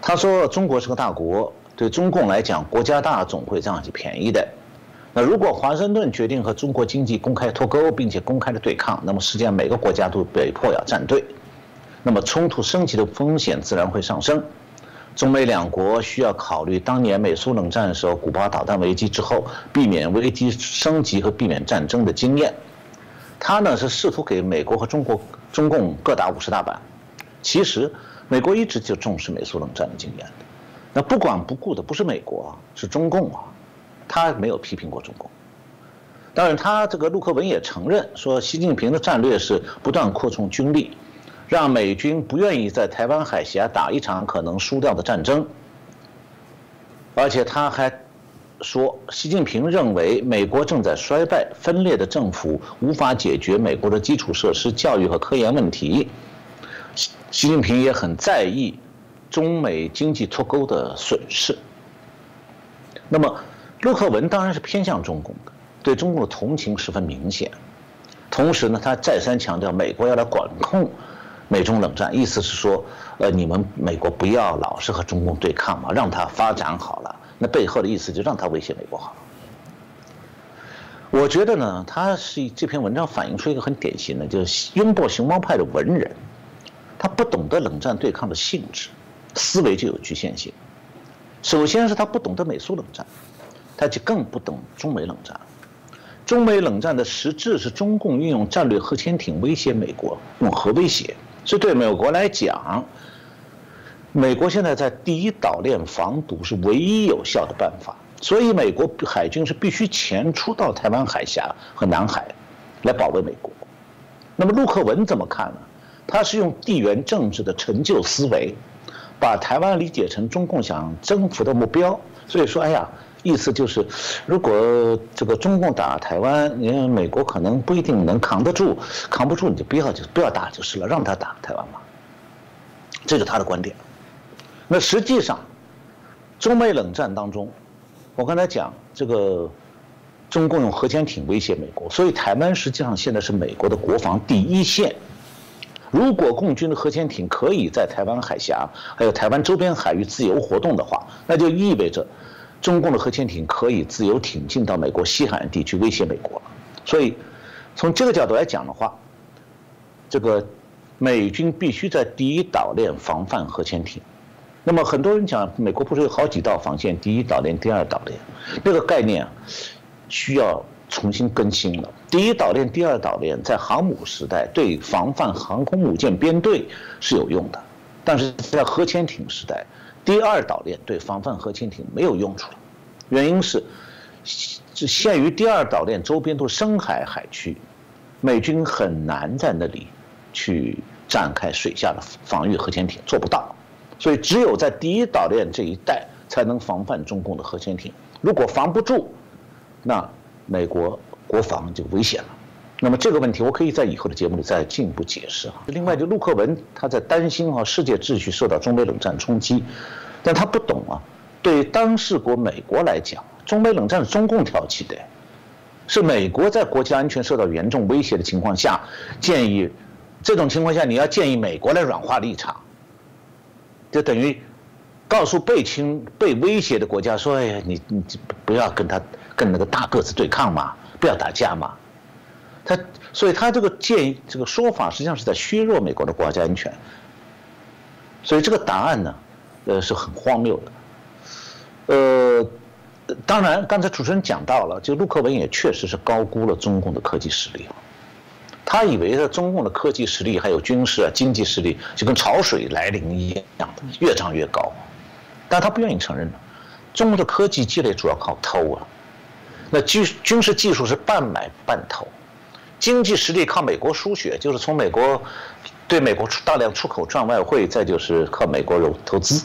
他说中国是个大国，对中共来讲，国家大总会占些便宜的。那如果华盛顿决定和中国经济公开脱钩，并且公开的对抗，那么世界上每个国家都被迫要站队，那么冲突升级的风险自然会上升。中美两国需要考虑当年美苏冷战的时候，古巴导弹危机之后，避免危机升级和避免战争的经验。他呢是试图给美国和中国、中共各打五十大板。其实，美国一直就重视美苏冷战的经验。那不管不顾的不是美国，是中共啊。他没有批评过中共。当然，他这个陆克文也承认说，习近平的战略是不断扩充军力。让美军不愿意在台湾海峡打一场可能输掉的战争，而且他还说，习近平认为美国正在衰败，分裂的政府无法解决美国的基础设施、教育和科研问题。习习近平也很在意中美经济脱钩的损失。那么，陆克文当然是偏向中共的，对中共的同情十分明显。同时呢，他再三强调，美国要来管控。美中冷战，意思是说，呃，你们美国不要老是和中共对抗嘛，让它发展好了。那背后的意思就让它威胁美国好了。我觉得呢，他是这篇文章反映出一个很典型的，就是拥抱熊猫派的文人，他不懂得冷战对抗的性质，思维就有局限性。首先是他不懂得美苏冷战，他就更不懂中美冷战。中美冷战的实质是中共运用战略核潜艇威胁美国，用核威胁。这对美国来讲，美国现在在第一岛链防堵是唯一有效的办法，所以美国海军是必须前出到台湾海峡和南海，来保卫美国。那么陆克文怎么看呢？他是用地缘政治的陈旧思维，把台湾理解成中共想征服的目标，所以说，哎呀。意思就是，如果这个中共打台湾，因为美国可能不一定能扛得住，扛不住你就不要就不要打就是了，让他打台湾嘛。这是他的观点。那实际上，中美冷战当中，我刚才讲这个，中共用核潜艇威胁美国，所以台湾实际上现在是美国的国防第一线。如果共军的核潜艇可以在台湾海峡还有台湾周边海域自由活动的话，那就意味着。中共的核潜艇可以自由挺进到美国西海岸地区威胁美国，所以从这个角度来讲的话，这个美军必须在第一岛链防范核潜艇。那么很多人讲，美国不是有好几道防线，第一岛链、第二岛链，这个概念需要重新更新了。第一岛链、第二岛链在航母时代对防范航空母舰编队是有用的，但是在核潜艇时代。第二岛链对防范核潜艇没有用处了，原因是，只限于第二岛链周边都是深海海区，美军很难在那里去展开水下的防御核潜艇，做不到，所以只有在第一岛链这一带才能防范中共的核潜艇。如果防不住，那美国国防就危险了。那么这个问题，我可以在以后的节目里再进一步解释啊。另外，就陆克文他在担心啊，世界秩序受到中美冷战冲击，但他不懂啊，对当事国美国来讲，中美冷战是中共挑起的，是美国在国家安全受到严重威胁的情况下，建议这种情况下你要建议美国来软化立场，就等于告诉被侵被威胁的国家说，哎呀，你你不要跟他跟那个大个子对抗嘛，不要打架嘛。他所以，他这个建议、这个说法，实际上是在削弱美国的国家安全。所以这个答案呢，呃，是很荒谬的。呃，当然，刚才主持人讲到了，就陆克文也确实是高估了中共的科技实力。他以为的中共的科技实力还有军事啊、经济实力就跟潮水来临一样的越涨越高，但他不愿意承认中国的科技积累主要靠偷啊，那军军事技术是半买半偷，经济实力靠美国输血，就是从美国对美国出大量出口赚外汇，再就是靠美国投投资。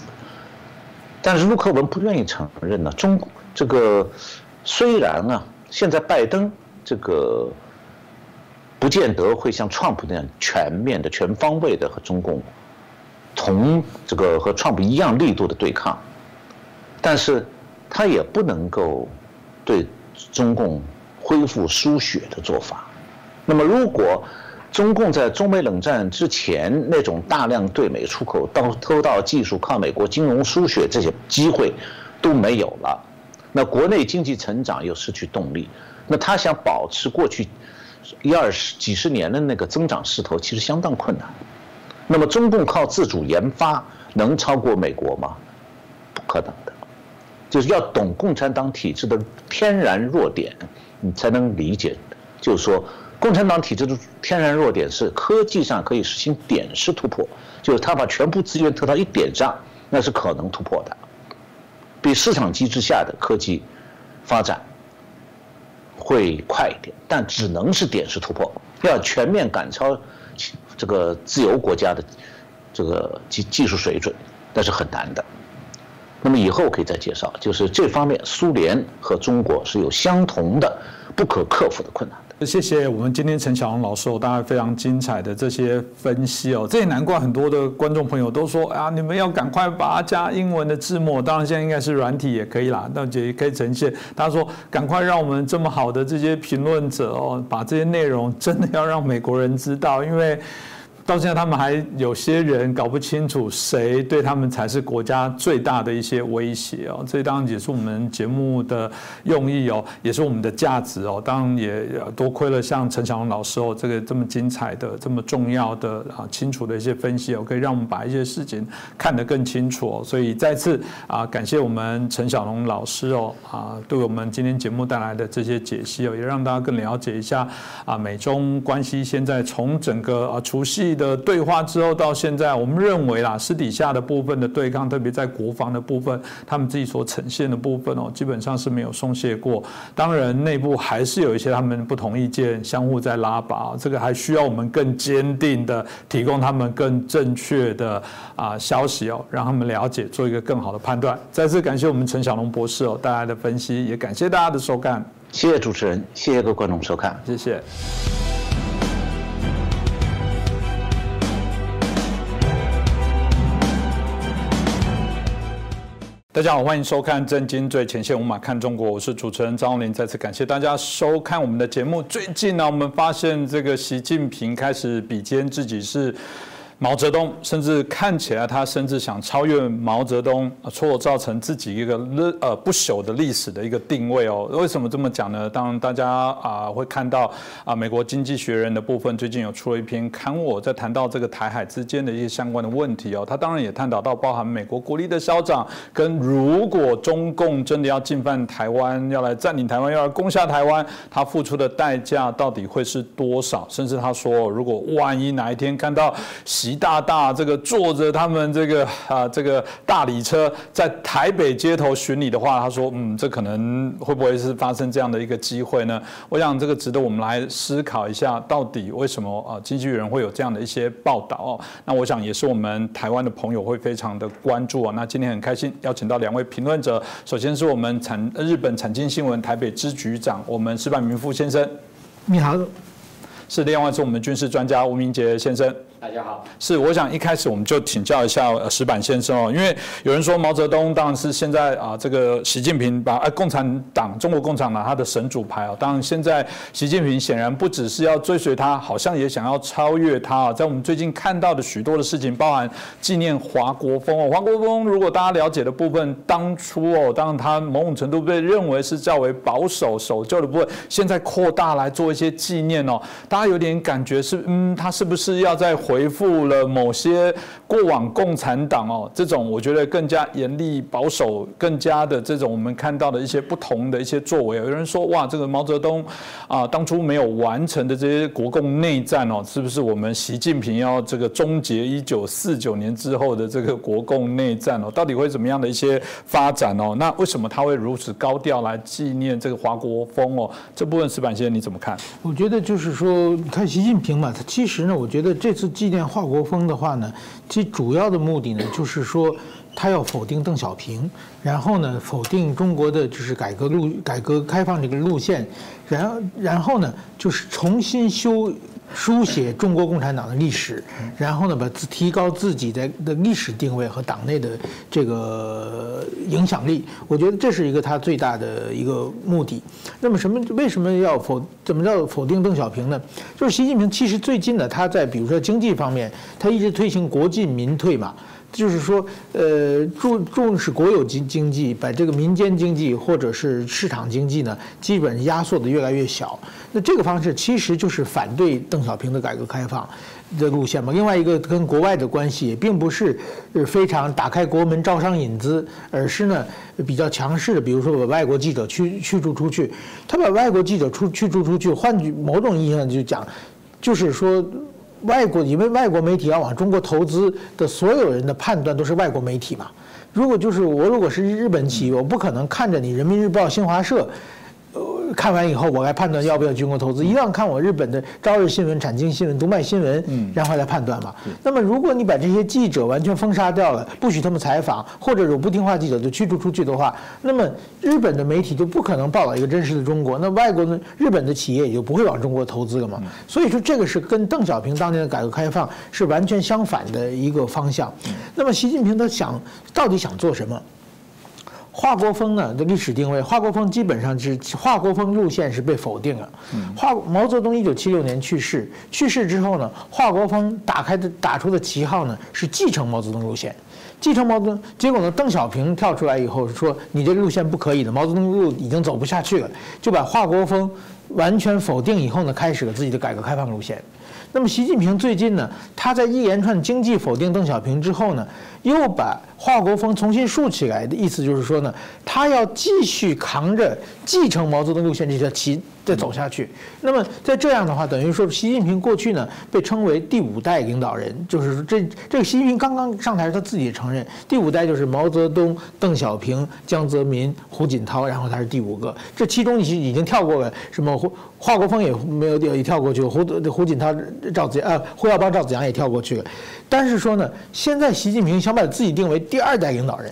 但是陆克文不愿意承认呢，中这个虽然啊，现在拜登这个。不见得会像川普那样全面的、全方位的和中共同这个和川普一样力度的对抗，但是他也不能够对中共恢复输血的做法。那么，如果中共在中美冷战之前那种大量对美出口、到偷盗技术、靠美国金融输血这些机会都没有了，那国内经济成长又失去动力，那他想保持过去。一二十几十年的那个增长势头其实相当困难。那么中共靠自主研发能超过美国吗？不可能的。就是要懂共产党体制的天然弱点，你才能理解。就是说，共产党体制的天然弱点是科技上可以实行点式突破，就是他把全部资源投到一点上，那是可能突破的，比市场机制下的科技发展。会快一点，但只能是点式突破。要全面赶超这个自由国家的这个技技术水准，那是很难的。那么以后可以再介绍，就是这方面，苏联和中国是有相同的不可克服的困难。谢谢我们今天陈小龙老师，大家非常精彩的这些分析哦，这也难怪很多的观众朋友都说啊，你们要赶快把它加英文的字幕，当然现在应该是软体也可以啦，那也可以呈现。他说赶快让我们这么好的这些评论者哦，把这些内容真的要让美国人知道，因为。到现在，他们还有些人搞不清楚谁对他们才是国家最大的一些威胁哦。这当然也是我们节目的用意哦，也是我们的价值哦。当然也多亏了像陈小龙老师哦，这个这么精彩的、这么重要的啊、清楚的一些分析哦，可以让我们把一些事情看得更清楚哦。所以再次啊，感谢我们陈小龙老师哦啊，对我们今天节目带来的这些解析哦，也让大家更了解一下啊，美中关系现在从整个啊除夕。的对话之后到现在，我们认为啦，私底下的部分的对抗，特别在国防的部分，他们自己所呈现的部分哦，基本上是没有松懈过。当然，内部还是有一些他们不同意见，相互在拉拔，这个还需要我们更坚定的提供他们更正确的啊消息哦，让他们了解，做一个更好的判断。再次感谢我们陈小龙博士哦带来的分析，也感谢大家的收看。谢谢主持人，谢谢各位观众收看，谢谢。大家好，欢迎收看《震惊最前线》，无马看中国，我是主持人张林。再次感谢大家收看我们的节目。最近呢，我们发现这个习近平开始比肩自己是。毛泽东甚至看起来，他甚至想超越毛泽东，错造成自己一个呃不朽的历史的一个定位哦。为什么这么讲呢？当，大家啊会看到啊，美国经济学人的部分最近有出了一篇刊物，在谈到这个台海之间的一些相关的问题哦。他当然也探讨到包含美国国力的消长，跟如果中共真的要进犯台湾，要来占领台湾，要来攻下台湾，他付出的代价到底会是多少？甚至他说，如果万一哪一天看到。大大这个坐着他们这个啊这个大礼车在台北街头巡礼的话，他说嗯，这可能会不会是发生这样的一个机会呢？我想这个值得我们来思考一下，到底为什么啊经纪人会有这样的一些报道哦？那我想也是我们台湾的朋友会非常的关注啊。那今天很开心邀请到两位评论者，首先是我们产日本产经新闻台北支局长我们石板明夫先生，你好，是另外是我们军事专家吴明杰先生。大家好，是我想一开始我们就请教一下石板先生哦，因为有人说毛泽东当然是现在啊这个习近平把哎共产党中国共产党他的神主牌哦，当然现在习近平显然不只是要追随他，好像也想要超越他啊。在我们最近看到的许多的事情，包含纪念华国锋哦，华国锋如果大家了解的部分，当初哦，当然他某种程度被认为是较为保守守旧的部分，现在扩大来做一些纪念哦，大家有点感觉是，嗯，他是不是要再回回复了某些过往共产党哦这种我觉得更加严厉保守、更加的这种我们看到的一些不同的一些作为？有人说，哇，这个毛泽东啊，当初没有完成的这些国共内战哦，是不是我们习近平要这个终结一九四九年之后的这个国共内战哦？到底会怎么样的一些发展哦？那为什么他会如此高调来纪念这个华国锋哦？这部分石板先生你怎么看？我觉得就是说，你看习近平嘛，他其实呢，我觉得这次纪念华国锋的话呢，其主要的目的呢，就是说他要否定邓小平，然后呢，否定中国的就是改革路、改革开放这个路线，然然后呢，就是重新修。书写中国共产党的历史，然后呢，把自提高自己的的历史定位和党内的这个影响力，我觉得这是一个他最大的一个目的。那么什么？为什么要否？怎么叫否定邓小平呢？就是习近平其实最近呢，他在比如说经济方面，他一直推行国进民退嘛。就是说，呃，重重视国有经经济，把这个民间经济或者是市场经济呢，基本压缩的越来越小。那这个方式其实就是反对邓小平的改革开放的路线嘛。另外一个跟国外的关系，也并不是非常打开国门招商引资，而是呢比较强势的，比如说把外国记者驱驱逐出去。他把外国记者出驱逐出去，换句某种意义上就讲，就是说。外国因为外国媒体要往中国投资的所有人的判断都是外国媒体嘛。如果就是我如果是日本企业，我不可能看着你人民日报、新华社。看完以后，我来判断要不要军工投资，一样看我日本的朝日新闻、产经新闻、读卖新闻，然后来判断嘛。那么，如果你把这些记者完全封杀掉了，不许他们采访，或者有不听话记者就驱逐出去的话，那么日本的媒体就不可能报道一个真实的中国，那外国的日本的企业也就不会往中国投资了嘛。所以说，这个是跟邓小平当年的改革开放是完全相反的一个方向。那么，习近平他想到底想做什么？华国锋呢的历史定位，华国锋基本上是华国锋路线是被否定了。华毛泽东一九七六年去世，去世之后呢，华国锋打开的打出的旗号呢是继承毛泽东路线，继承毛泽东。结果呢，邓小平跳出来以后说你这个路线不可以的，毛泽东路已经走不下去了，就把华国锋完全否定以后呢，开始了自己的改革开放路线。那么习近平最近呢，他在一连串经济否定邓小平之后呢，又把华国锋重新竖起来的意思就是说呢，他要继续扛着继承毛泽东路线这条旗。再走下去，那么在这样的话，等于说习近平过去呢被称为第五代领导人，就是这这个习近平刚刚上台，他自己承认第五代就是毛泽东、邓小平、江泽民、胡锦涛，然后他是第五个。这其中已经已经跳过了什么华华国锋也没有也跳过去，胡胡锦涛、赵子呃胡耀邦、赵子阳也跳过去。但是说呢，现在习近平想把自己定为第二代领导人。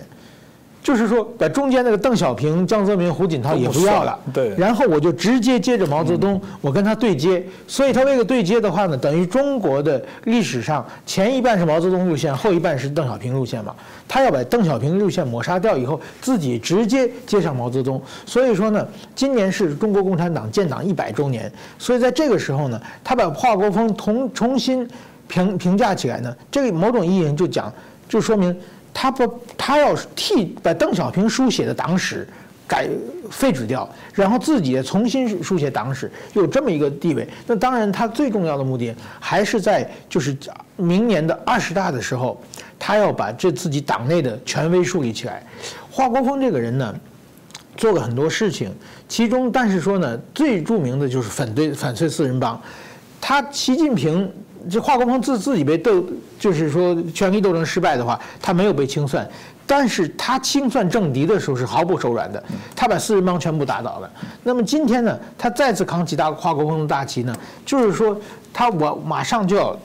就是说，把中间那个邓小平、江泽民、胡锦涛也不要了，对，然后我就直接接着毛泽东，我跟他对接。所以他为了对接的话呢，等于中国的历史上前一半是毛泽东路线，后一半是邓小平路线嘛。他要把邓小平路线抹杀掉以后，自己直接接上毛泽东。所以说呢，今年是中国共产党建党一百周年，所以在这个时候呢，他把华国锋重重新评评价起来呢，这个某种意义上就讲，就说明。他不，他要替把邓小平书写的党史改废止掉，然后自己重新书写党史，有这么一个地位。那当然，他最重要的目的还是在就是明年的二十大的时候，他要把这自己党内的权威树立起来。华国锋这个人呢，做了很多事情，其中但是说呢，最著名的就是反对反对四人帮。他习近平。这华国锋自自己被斗，就是说权力斗争失败的话，他没有被清算，但是他清算政敌的时候是毫不手软的，他把四人帮全部打倒了。那么今天呢，他再次扛起大华国锋的大旗呢，就是说他我马上就要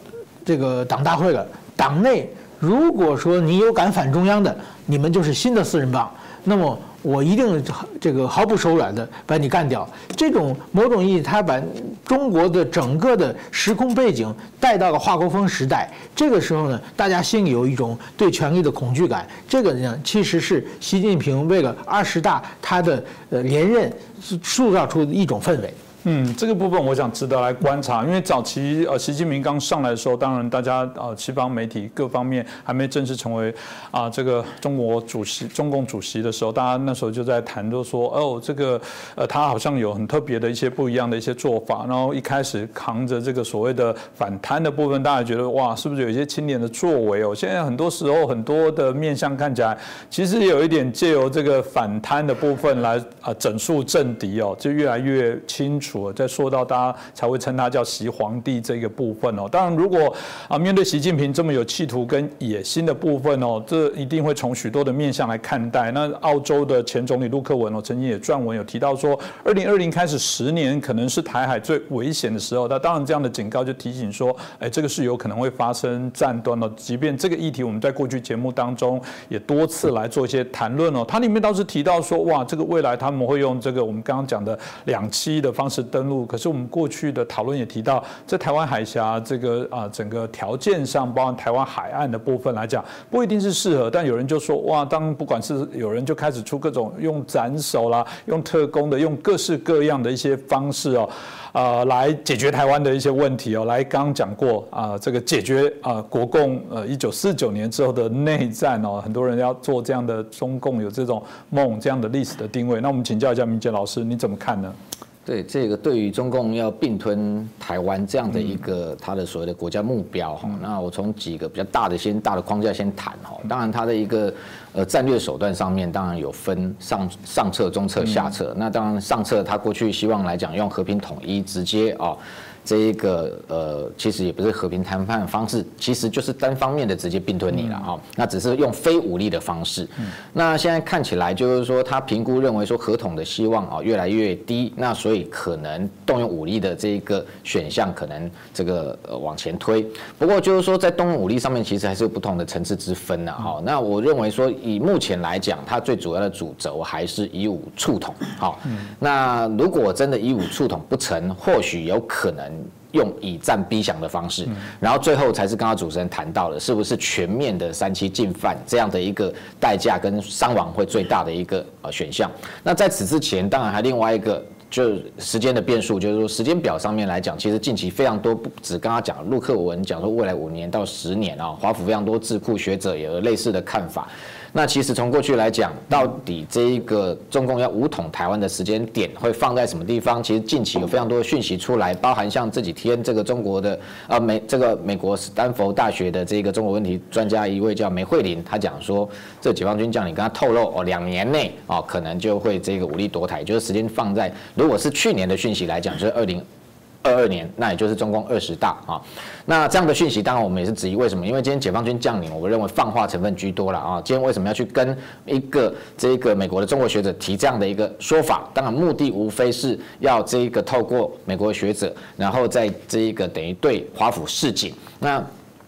这个党大会了，党内如果说你有敢反中央的，你们就是新的四人帮，那么。我一定这个毫不手软的把你干掉。这种某种意义，他把中国的整个的时空背景带到了华国锋时代。这个时候呢，大家心里有一种对权力的恐惧感。这个呢，其实是习近平为了二十大他的呃连任塑造出一种氛围。嗯，这个部分我想值得来观察，因为早期呃习近平刚上来的时候，当然大家呃西方媒体各方面还没正式成为啊这个中国主席、中共主席的时候，大家那时候就在谈，就说哦这个呃他好像有很特别的一些不一样的一些做法，然后一开始扛着这个所谓的反贪的部分，大家觉得哇是不是有一些青年的作为哦？现在很多时候很多的面相看起来，其实有一点借由这个反贪的部分来啊整肃政敌哦，就越来越清楚。再说到大家才会称他叫习皇帝这个部分哦。当然，如果啊面对习近平这么有企图跟野心的部分哦，这一定会从许多的面向来看待。那澳洲的前总理陆克文哦，曾经也撰文有提到说，二零二零开始十年可能是台海最危险的时候。那当然，这样的警告就提醒说，哎，这个是有可能会发生战端的。即便这个议题我们在过去节目当中也多次来做一些谈论哦，它里面倒是提到说，哇，这个未来他们会用这个我们刚刚讲的两栖的方式。登陆，可是我们过去的讨论也提到，在台湾海峡这个啊整个条件上，包含台湾海岸的部分来讲，不一定是适合。但有人就说，哇，当不管是有人就开始出各种用斩首啦，用特工的，用各式各样的一些方式哦，呃，来解决台湾的一些问题哦。来，刚刚讲过啊，这个解决啊国共呃一九四九年之后的内战哦，很多人要做这样的中共有这种梦这样的历史的定位。那我们请教一下明杰老师，你怎么看呢？对这个，对于中共要并吞台湾这样的一个他的所谓的国家目标哈，那我从几个比较大的先大的框架先谈哈。当然，他的一个呃战略手段上面，当然有分上上策、中策、下策。那当然上策，他过去希望来讲用和平统一直接啊。这一个呃，其实也不是和平谈判方式，其实就是单方面的直接并吞你了哈。那只是用非武力的方式。那现在看起来就是说，他评估认为说合同的希望啊越来越低，那所以可能动用武力的这一个选项可能这个呃往前推。不过就是说，在动用武力上面，其实还是有不同的层次之分的哈。那我认为说，以目前来讲，它最主要的主轴还是以武促统。好，那如果真的以武促统不成，或许有可能。用以战逼降的方式，然后最后才是刚刚主持人谈到的，是不是全面的三期进犯这样的一个代价跟伤亡会最大的一个呃选项？那在此之前，当然还另外一个就时间的变数，就是说时间表上面来讲，其实近期非常多，不止刚刚讲陆克文讲说未来五年到十年啊，华府非常多智库学者也有类似的看法。那其实从过去来讲，到底这一个中共要武统台湾的时间点会放在什么地方？其实近期有非常多的讯息出来，包含像这几天这个中国的啊美这个美国斯坦福大学的这个中国问题专家一位叫梅惠玲，他讲说，这解放军将领跟他透露哦，两年内哦可能就会这个武力夺台，就是时间放在如果是去年的讯息来讲，就是二零。二二年，那也就是中共二十大啊。那这样的讯息，当然我们也是质疑为什么？因为今天解放军将领，我认为放话成分居多了啊。今天为什么要去跟一个这个美国的中国学者提这样的一个说法？当然目的无非是要这一个透过美国学者，然后在这一个等于对华府示警，那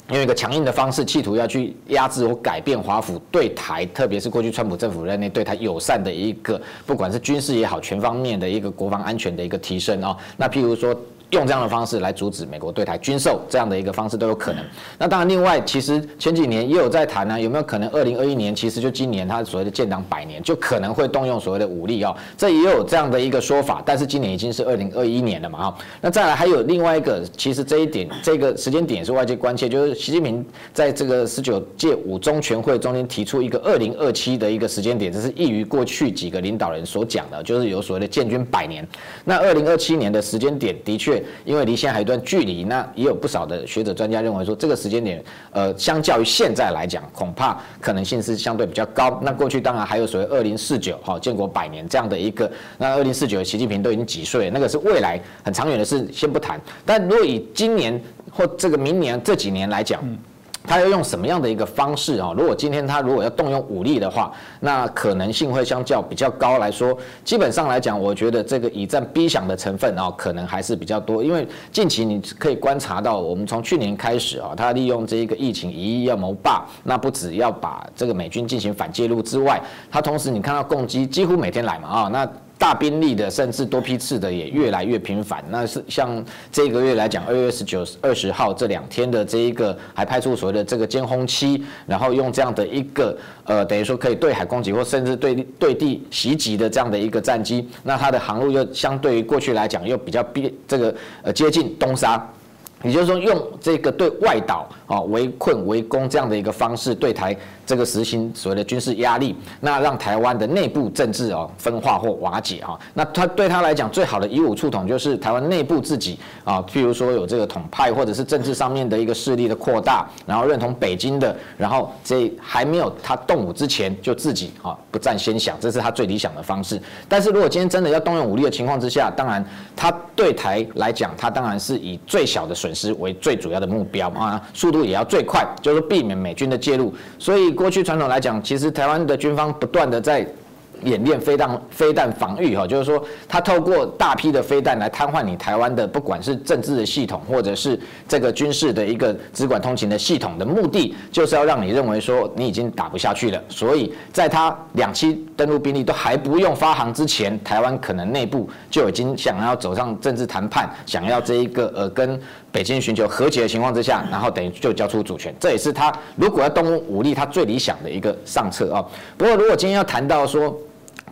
用一个强硬的方式，企图要去压制或改变华府对台，特别是过去川普政府任内对台友善的一个，不管是军事也好，全方面的一个国防安全的一个提升啊。那譬如说。用这样的方式来阻止美国对台军售，这样的一个方式都有可能。那当然，另外其实前几年也有在谈呢，有没有可能二零二一年，其实就今年，它所谓的建党百年，就可能会动用所谓的武力哦，这也有这样的一个说法。但是今年已经是二零二一年了嘛，哈。那再来还有另外一个，其实这一点这个时间点是外界关切，就是习近平在这个十九届五中全会中间提出一个二零二七的一个时间点，这是异于过去几个领导人所讲的，就是有所谓的建军百年。那二零二七年的时间点的确。因为离现在还有一段距离，那也有不少的学者专家认为说，这个时间点，呃，相较于现在来讲，恐怕可能性是相对比较高。那过去当然还有所谓二零四九，哈，建国百年这样的一个，那二零四九，习近平都已经几岁，那个是未来很长远的事，先不谈。但如果以今年或这个明年这几年来讲，他要用什么样的一个方式啊？如果今天他如果要动用武力的话，那可能性会相较比较高来说。基本上来讲，我觉得这个以战逼降的成分啊，可能还是比较多。因为近期你可以观察到，我们从去年开始啊，他利用这一个疫情一亿要谋霸，那不只要把这个美军进行反介入之外，他同时你看到攻击几乎每天来嘛啊，那大兵力的，甚至多批次的也越来越频繁。那是像这个月来讲，二月十九、二十号这两天的这一个，还派出所的这个监轰期，然后用这样的一个呃，等于说可以对海攻击或甚至对对地袭击的这样的一个战机，那它的航路又相对于过去来讲又比较逼这个呃接近东沙。也就是说，用这个对外岛啊围困围攻这样的一个方式对台。这个实行所谓的军事压力，那让台湾的内部政治哦分化或瓦解哈，那他对他来讲最好的以武促统就是台湾内部自己啊，譬如说有这个统派或者是政治上面的一个势力的扩大，然后认同北京的，然后这还没有他动武之前就自己啊不占先想，这是他最理想的方式。但是如果今天真的要动用武力的情况之下，当然他对台来讲，他当然是以最小的损失为最主要的目标啊，速度也要最快，就是避免美军的介入，所以。过去传统来讲，其实台湾的军方不断的在演练飞弹飞弹防御哈，就是说他透过大批的飞弹来瘫痪你台湾的不管是政治的系统，或者是这个军事的一个直管通勤的系统的目的，就是要让你认为说你已经打不下去了。所以在他两栖登陆兵力都还不用发航之前，台湾可能内部就已经想要走上政治谈判，想要这一个呃跟。北京寻求和解的情况之下，然后等于就交出主权，这也是他如果要动用武力，他最理想的一个上策啊。不过，如果今天要谈到说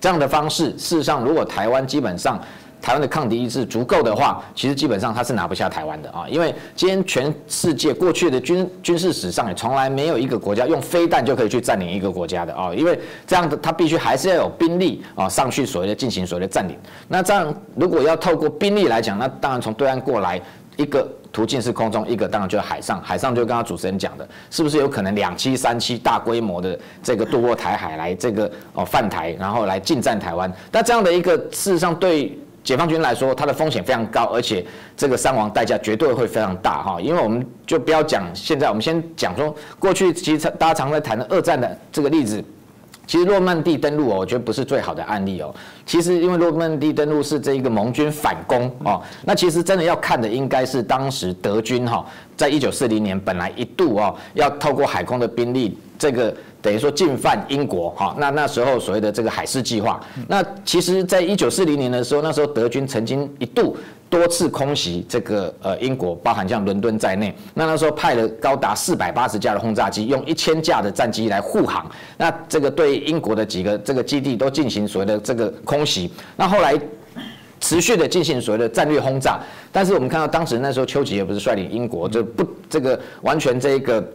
这样的方式，事实上，如果台湾基本上台湾的抗敌意志足够的话，其实基本上他是拿不下台湾的啊。因为今天全世界过去的军军事史上也从来没有一个国家用飞弹就可以去占领一个国家的啊。因为这样的他必须还是要有兵力啊上去所谓的进行所谓的占领。那这样如果要透过兵力来讲，那当然从对岸过来一个。途径是空中，一个当然就是海上。海上就刚刚主持人讲的，是不是有可能两栖、三栖大规模的这个渡过台海来这个哦犯台，然后来进占台湾？那这样的一个事实上对解放军来说，它的风险非常高，而且这个伤亡代价绝对会非常大哈。因为我们就不要讲现在，我们先讲说过去其实大家常在谈的二战的这个例子。其实诺曼底登陆哦，我觉得不是最好的案例哦。其实因为诺曼底登陆是这一个盟军反攻哦，那其实真的要看的应该是当时德军哈，在一九四零年本来一度哦要透过海空的兵力，这个等于说进犯英国哈。那那时候所谓的这个海事计划，那其实在一九四零年的时候，那时候德军曾经一度。多次空袭这个呃英国，包含像伦敦在内，那那时候派了高达四百八十架的轰炸机，用一千架的战机来护航，那这个对英国的几个这个基地都进行所谓的这个空袭，那后来持续的进行所谓的战略轰炸，但是我们看到当时那时候丘吉尔不是率领英国就不这个完全这一个。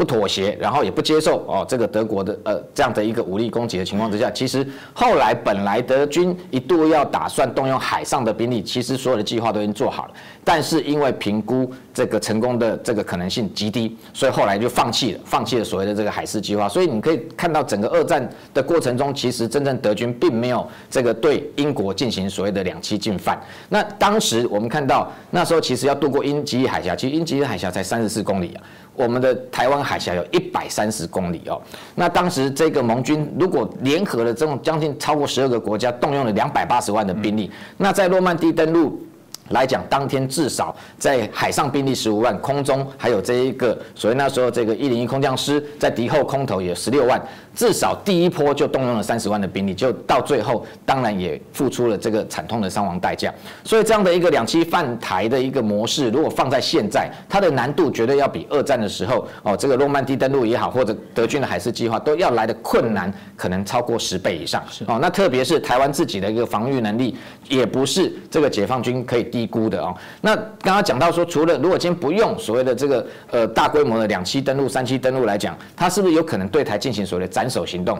不妥协，然后也不接受哦，这个德国的呃这样的一个武力攻击的情况之下，其实后来本来德军一度要打算动用海上的兵力，其实所有的计划都已经做好了，但是因为评估这个成功的这个可能性极低，所以后来就放弃了，放弃了所谓的这个海事计划。所以你可以看到整个二战的过程中，其实真正德军并没有这个对英国进行所谓的两栖进犯。那当时我们看到那时候其实要渡过英吉利海峡，其实英吉利海峡才三十四公里啊。我们的台湾海峡有一百三十公里哦，那当时这个盟军如果联合了这种将近超过十二个国家，动用了两百八十万的兵力，那在诺曼底登陆。来讲，当天至少在海上兵力十五万，空中还有这一个所谓那时候这个一零一空降师，在敌后空投也十六万，至少第一波就动用了三十万的兵力，就到最后当然也付出了这个惨痛的伤亡代价。所以这样的一个两栖犯台的一个模式，如果放在现在，它的难度绝对要比二战的时候哦，这个诺曼底登陆也好，或者德军的海事计划都要来的困难，可能超过十倍以上。哦，那特别是台湾自己的一个防御能力，也不是这个解放军可以低。低估的哦，那刚刚讲到说，除了如果今天不用所谓的这个呃大规模的两栖登陆、三栖登陆来讲，它是不是有可能对台进行所谓的斩首行动？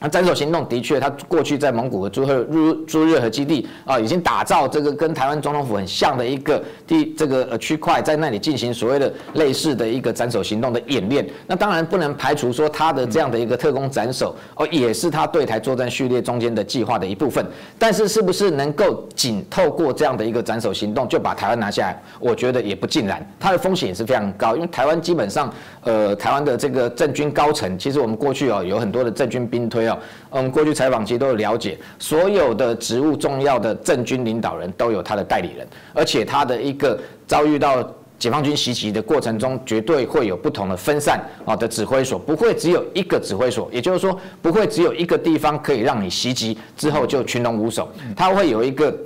那斩首行动的确，他过去在蒙古的朱赫朱朱日和基地啊，已经打造这个跟台湾总统府很像的一个地这个呃区块，在那里进行所谓的类似的一个斩首行动的演练。那当然不能排除说他的这样的一个特工斩首哦，也是他对台作战序列中间的计划的一部分。但是是不是能够仅透过这样的一个斩首行动就把台湾拿下来？我觉得也不尽然，它的风险也是非常高，因为台湾基本上呃台湾的这个政军高层，其实我们过去哦有很多的政军兵推哦。嗯，过去采访其实都有了解，所有的职务重要的政军领导人都有他的代理人，而且他的一个遭遇到。解放军袭击的过程中，绝对会有不同的分散啊的指挥所，不会只有一个指挥所，也就是说，不会只有一个地方可以让你袭击之后就群龙无首，他会有一个。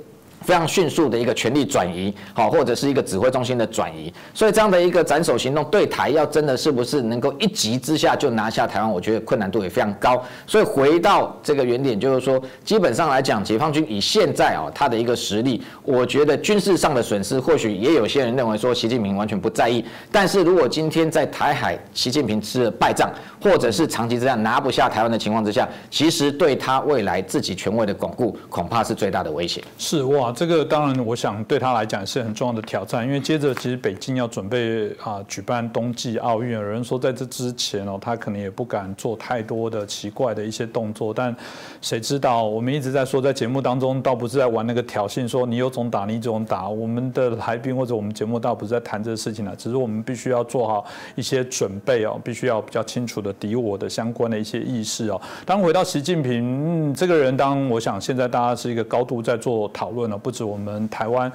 非常迅速的一个权力转移，好，或者是一个指挥中心的转移，所以这样的一个斩首行动对台要真的是不是能够一击之下就拿下台湾，我觉得困难度也非常高。所以回到这个原点，就是说，基本上来讲，解放军以现在啊他的一个实力，我觉得军事上的损失，或许也有些人认为说习近平完全不在意。但是如果今天在台海，习近平吃了败仗，或者是长期这样拿不下台湾的情况之下，其实对他未来自己权位的巩固，恐怕是最大的威胁。是哇。这个当然，我想对他来讲是很重要的挑战，因为接着其实北京要准备啊举办冬季奥运，有人说在这之前哦，他可能也不敢做太多的奇怪的一些动作，但谁知道？我们一直在说，在节目当中倒不是在玩那个挑衅，说你有种打你种打。我们的来宾或者我们节目倒不是在谈这个事情了，只是我们必须要做好一些准备哦，必须要比较清楚的敌我的相关的一些意识哦。当回到习近平这个人，当我想现在大家是一个高度在做讨论了。不止我们台湾，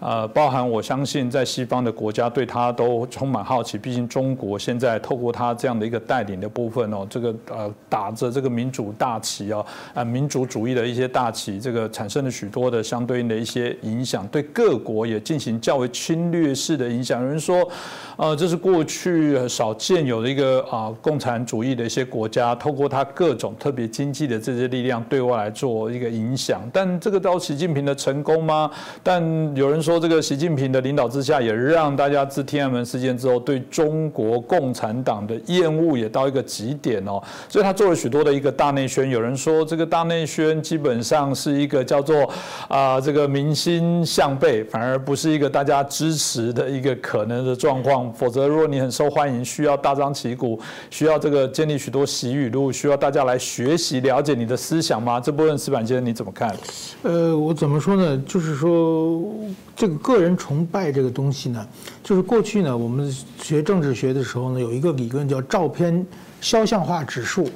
呃，包含我相信在西方的国家对他都充满好奇。毕竟中国现在透过他这样的一个带领的部分哦，这个呃打着这个民主大旗哦，啊民主主义的一些大旗，这个产生了许多的相对应的一些影响，对各国也进行较为侵略式的影响。有人说，呃，这是过去少见有的一个啊共产主义的一些国家，透过他各种特别经济的这些力量对外来做一个影响。但这个到习近平的成功吗？但有人说，这个习近平的领导之下，也让大家自天安门事件之后，对中国共产党的厌恶也到一个极点哦。所以他做了许多的一个大内宣。有人说，这个大内宣基本上是一个叫做啊，这个民心向背，反而不是一个大家支持的一个可能的状况。否则，如果你很受欢迎，需要大张旗鼓，需要这个建立许多习语录，需要大家来学习了解你的思想吗？这部分石板先生你怎么看？呃，我怎么说呢？就是说，这个个人崇拜这个东西呢，就是过去呢，我们学政治学的时候呢，有一个理论叫照片肖像画指数，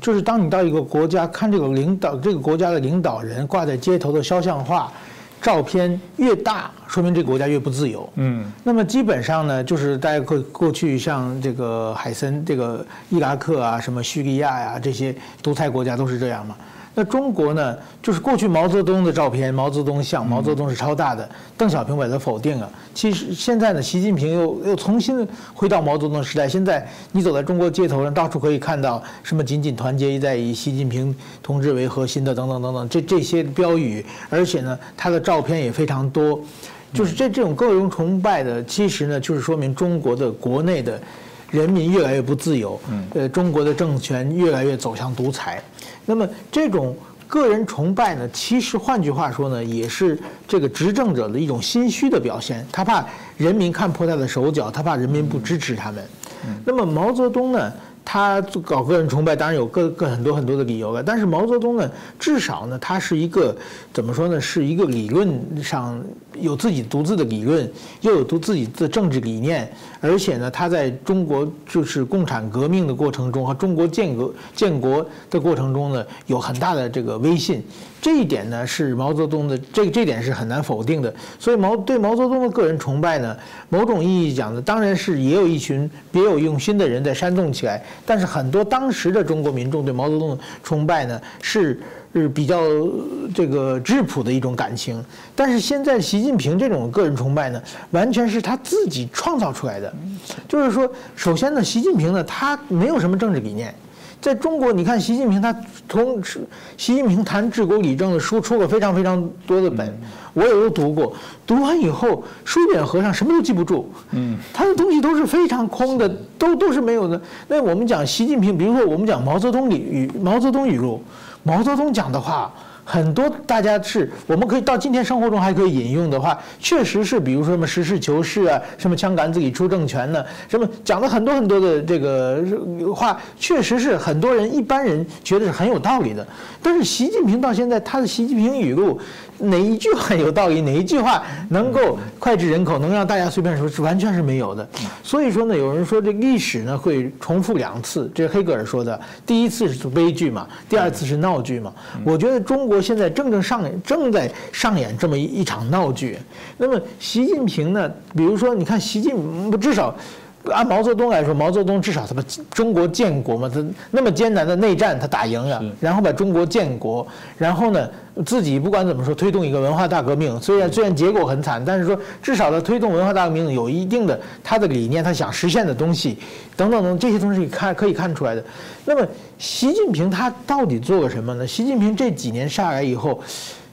就是当你到一个国家看这个领导，这个国家的领导人挂在街头的肖像画照片越大，说明这个国家越不自由。嗯，那么基本上呢，就是大家过过去像这个海森，这个伊拉克啊，什么叙利亚呀这些独裁国家都是这样嘛。那中国呢？就是过去毛泽东的照片，毛泽东像，毛泽东是超大的，邓小平把它否定了。其实现在呢，习近平又又重新回到毛泽东时代。现在你走在中国街头上，到处可以看到什么“紧紧团结一在以习近平同志为核心的”等等等等这这些标语，而且呢，他的照片也非常多。就是这这种个人崇拜的，其实呢，就是说明中国的国内的人民越来越不自由，呃，中国的政权越来越走向独裁。那么这种个人崇拜呢，其实换句话说呢，也是这个执政者的一种心虚的表现。他怕人民看破他的手脚，他怕人民不支持他们。那么毛泽东呢？他搞个人崇拜，当然有各各很多很多的理由了。但是毛泽东呢，至少呢，他是一个怎么说呢？是一个理论上有自己独自的理论，又有独自己的政治理念，而且呢，他在中国就是共产革命的过程中和中国建国建国的过程中呢，有很大的这个威信。这一点呢，是毛泽东的这这点是很难否定的。所以毛对毛泽东的个人崇拜呢，某种意义讲呢，当然是也有一群别有用心的人在煽动起来。但是很多当时的中国民众对毛泽东的崇拜呢，是是比较这个质朴的一种感情。但是现在习近平这种个人崇拜呢，完全是他自己创造出来的。就是说，首先呢，习近平呢，他没有什么政治理念。在中国，你看习近平，他从习近平谈治国理政的书出了非常非常多的本，我也都读过。读完以后，书本合上，什么都记不住。嗯，他的东西都是非常空的，都都是没有的。那我们讲习近平，比如说我们讲毛泽东语毛泽东语录，毛泽东讲的话。很多大家是，我们可以到今天生活中还可以引用的话，确实是，比如说什么实事求是啊，什么枪杆子里出政权呢，什么讲了很多很多的这个话，确实是很多人一般人觉得是很有道理的。但是习近平到现在他的习近平语录。哪一句话有道理？哪一句话能够脍炙人口，能让大家随便说，是完全是没有的。所以说呢，有人说这历史呢会重复两次，这是黑格尔说的。第一次是悲剧嘛，第二次是闹剧嘛。我觉得中国。现在正正上演正在上演这么一场闹剧。那么习近平呢？比如说，你看习近平至少。按毛泽东来说，毛泽东至少他把中国建国嘛，他那么艰难的内战他打赢了，然后把中国建国，然后呢自己不管怎么说推动一个文化大革命，虽然虽然结果很惨，但是说至少他推动文化大革命有一定的他的理念，他想实现的东西等等等这些东西看可以看出来的。那么习近平他到底做了什么呢？习近平这几年下来以后，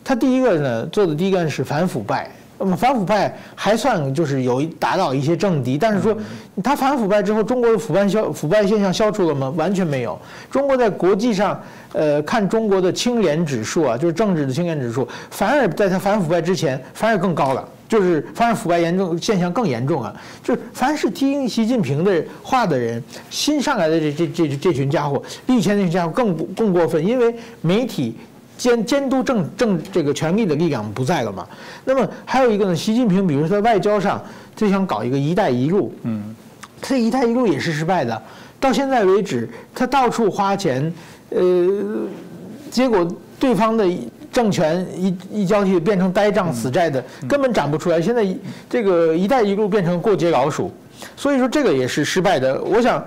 他第一个呢做的第一个是反腐败。那么反腐败还算就是有打倒一些政敌，但是说他反腐败之后，中国的腐败消腐败现象消除了吗？完全没有。中国在国际上，呃，看中国的清廉指数啊，就是政治的清廉指数，反而在他反腐败之前，反而更高了，就是反而腐败严重现象更严重啊。就是凡是听习近平的话的人，新上来的这这这这群家伙，比以前那群家伙更更过分，因为媒体。监监督政政这个权力的力量不在了嘛？那么还有一个呢？习近平比如说在外交上就想搞一个“一带一路”，嗯，这“一带一路”也是失败的。到现在为止，他到处花钱，呃，结果对方的政权一一交替变成呆账死债的，根本长不出来。现在这个“一带一路”变成过街老鼠，所以说这个也是失败的。我想。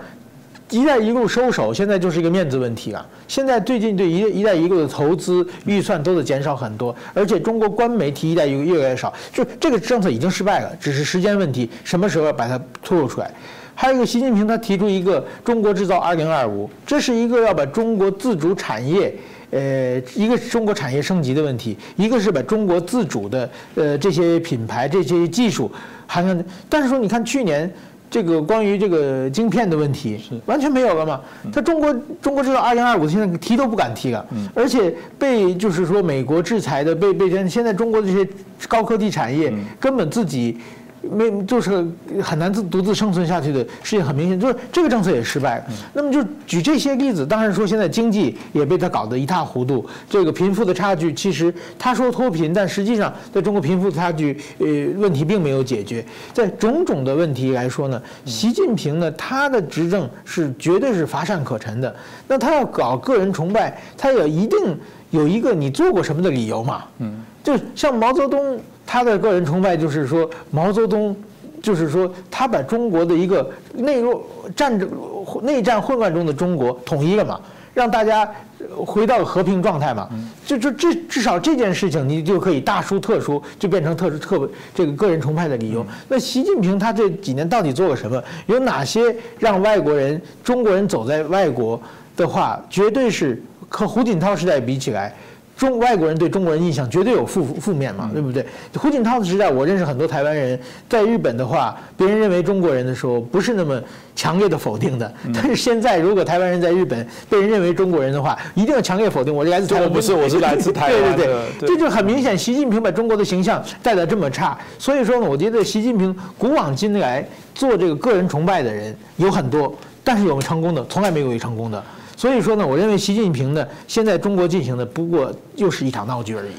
一带一路收手，现在就是一个面子问题啊！现在最近对一一带一路的投资预算都得减少很多，而且中国官媒提一带一路越来越少，就这个政策已经失败了，只是时间问题，什么时候把它突露出来？还有一个，习近平他提出一个“中国制造二零二五”，这是一个要把中国自主产业，呃，一个中国产业升级的问题，一个是把中国自主的呃这些品牌、这些技术，还有，但是说你看去年。这个关于这个晶片的问题是完全没有了嘛？他中国中国制造二零二五现在提都不敢提了，而且被就是说美国制裁的被被现现在中国这些高科技产业根本自己。没就是很难自独自生存下去的事情，很明显就是这个政策也失败。那么就举这些例子，当然说现在经济也被他搞得一塌糊涂。这个贫富的差距，其实他说脱贫，但实际上在中国贫富差距呃问题并没有解决。在种种的问题来说呢，习近平呢他的执政是绝对是乏善可陈的。那他要搞个人崇拜，他也一定有一个你做过什么的理由嘛？嗯，就像毛泽东。他的个人崇拜就是说，毛泽东，就是说他把中国的一个内弱战争、内战混乱中的中国统一了嘛，让大家回到和平状态嘛。就就至至少这件事情，你就可以大书特书，就变成特殊特这个个人崇拜的理由。那习近平他这几年到底做了什么？有哪些让外国人、中国人走在外国的话，绝对是和胡锦涛时代比起来。中外国人对中国人印象绝对有负负面嘛，对不对？胡锦涛的时代，我认识很多台湾人，在日本的话，别人认为中国人的时候，不是那么强烈的否定的。但是现在，如果台湾人在日本被人认为中国人的话，一定要强烈否定。我是来自台湾，不是，我是来自台湾。对对对，这就很明显，习近平把中国的形象带得这么差。所以说呢，我觉得习近平古往今来做这个个人崇拜的人有很多，但是有成功的，从来没有一成功的。所以说呢，我认为习近平呢，现在中国进行的不过又是一场闹剧而已。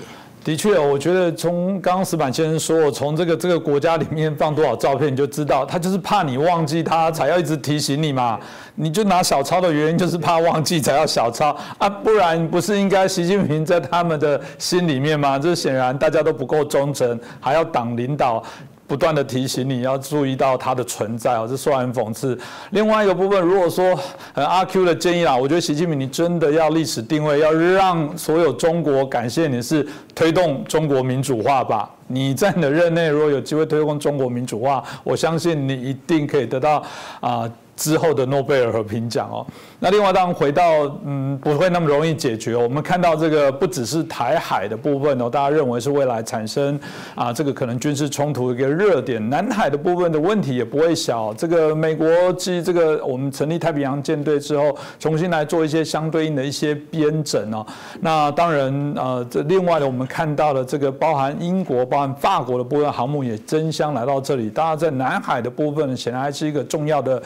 的确，我觉得从刚刚石板先生说，我从这个这个国家里面放多少照片，你就知道他就是怕你忘记他，才要一直提醒你嘛。你就拿小抄的原因就是怕忘记才要小抄啊，不然不是应该习近平在他们的心里面吗？这显然大家都不够忠诚，还要党领导。不断的提醒你要注意到它的存在哦，这说来很讽刺。另外一个部分，如果说阿 Q 的建议啦，我觉得习近平你真的要历史定位，要让所有中国感谢你是推动中国民主化吧。你在你的任内如果有机会推动中国民主化，我相信你一定可以得到啊。之后的诺贝尔和平奖哦，那另外当然回到嗯不会那么容易解决。我们看到这个不只是台海的部分哦，大家认为是未来产生啊这个可能军事冲突的一个热点。南海的部分的问题也不会小。这个美国继这个我们成立太平洋舰队之后，重新来做一些相对应的一些编整哦。那当然呃这另外呢我们看到了这个包含英国包。含法国的部分航母也争相来到这里。当然，在南海的部分，显然还是一个重要的。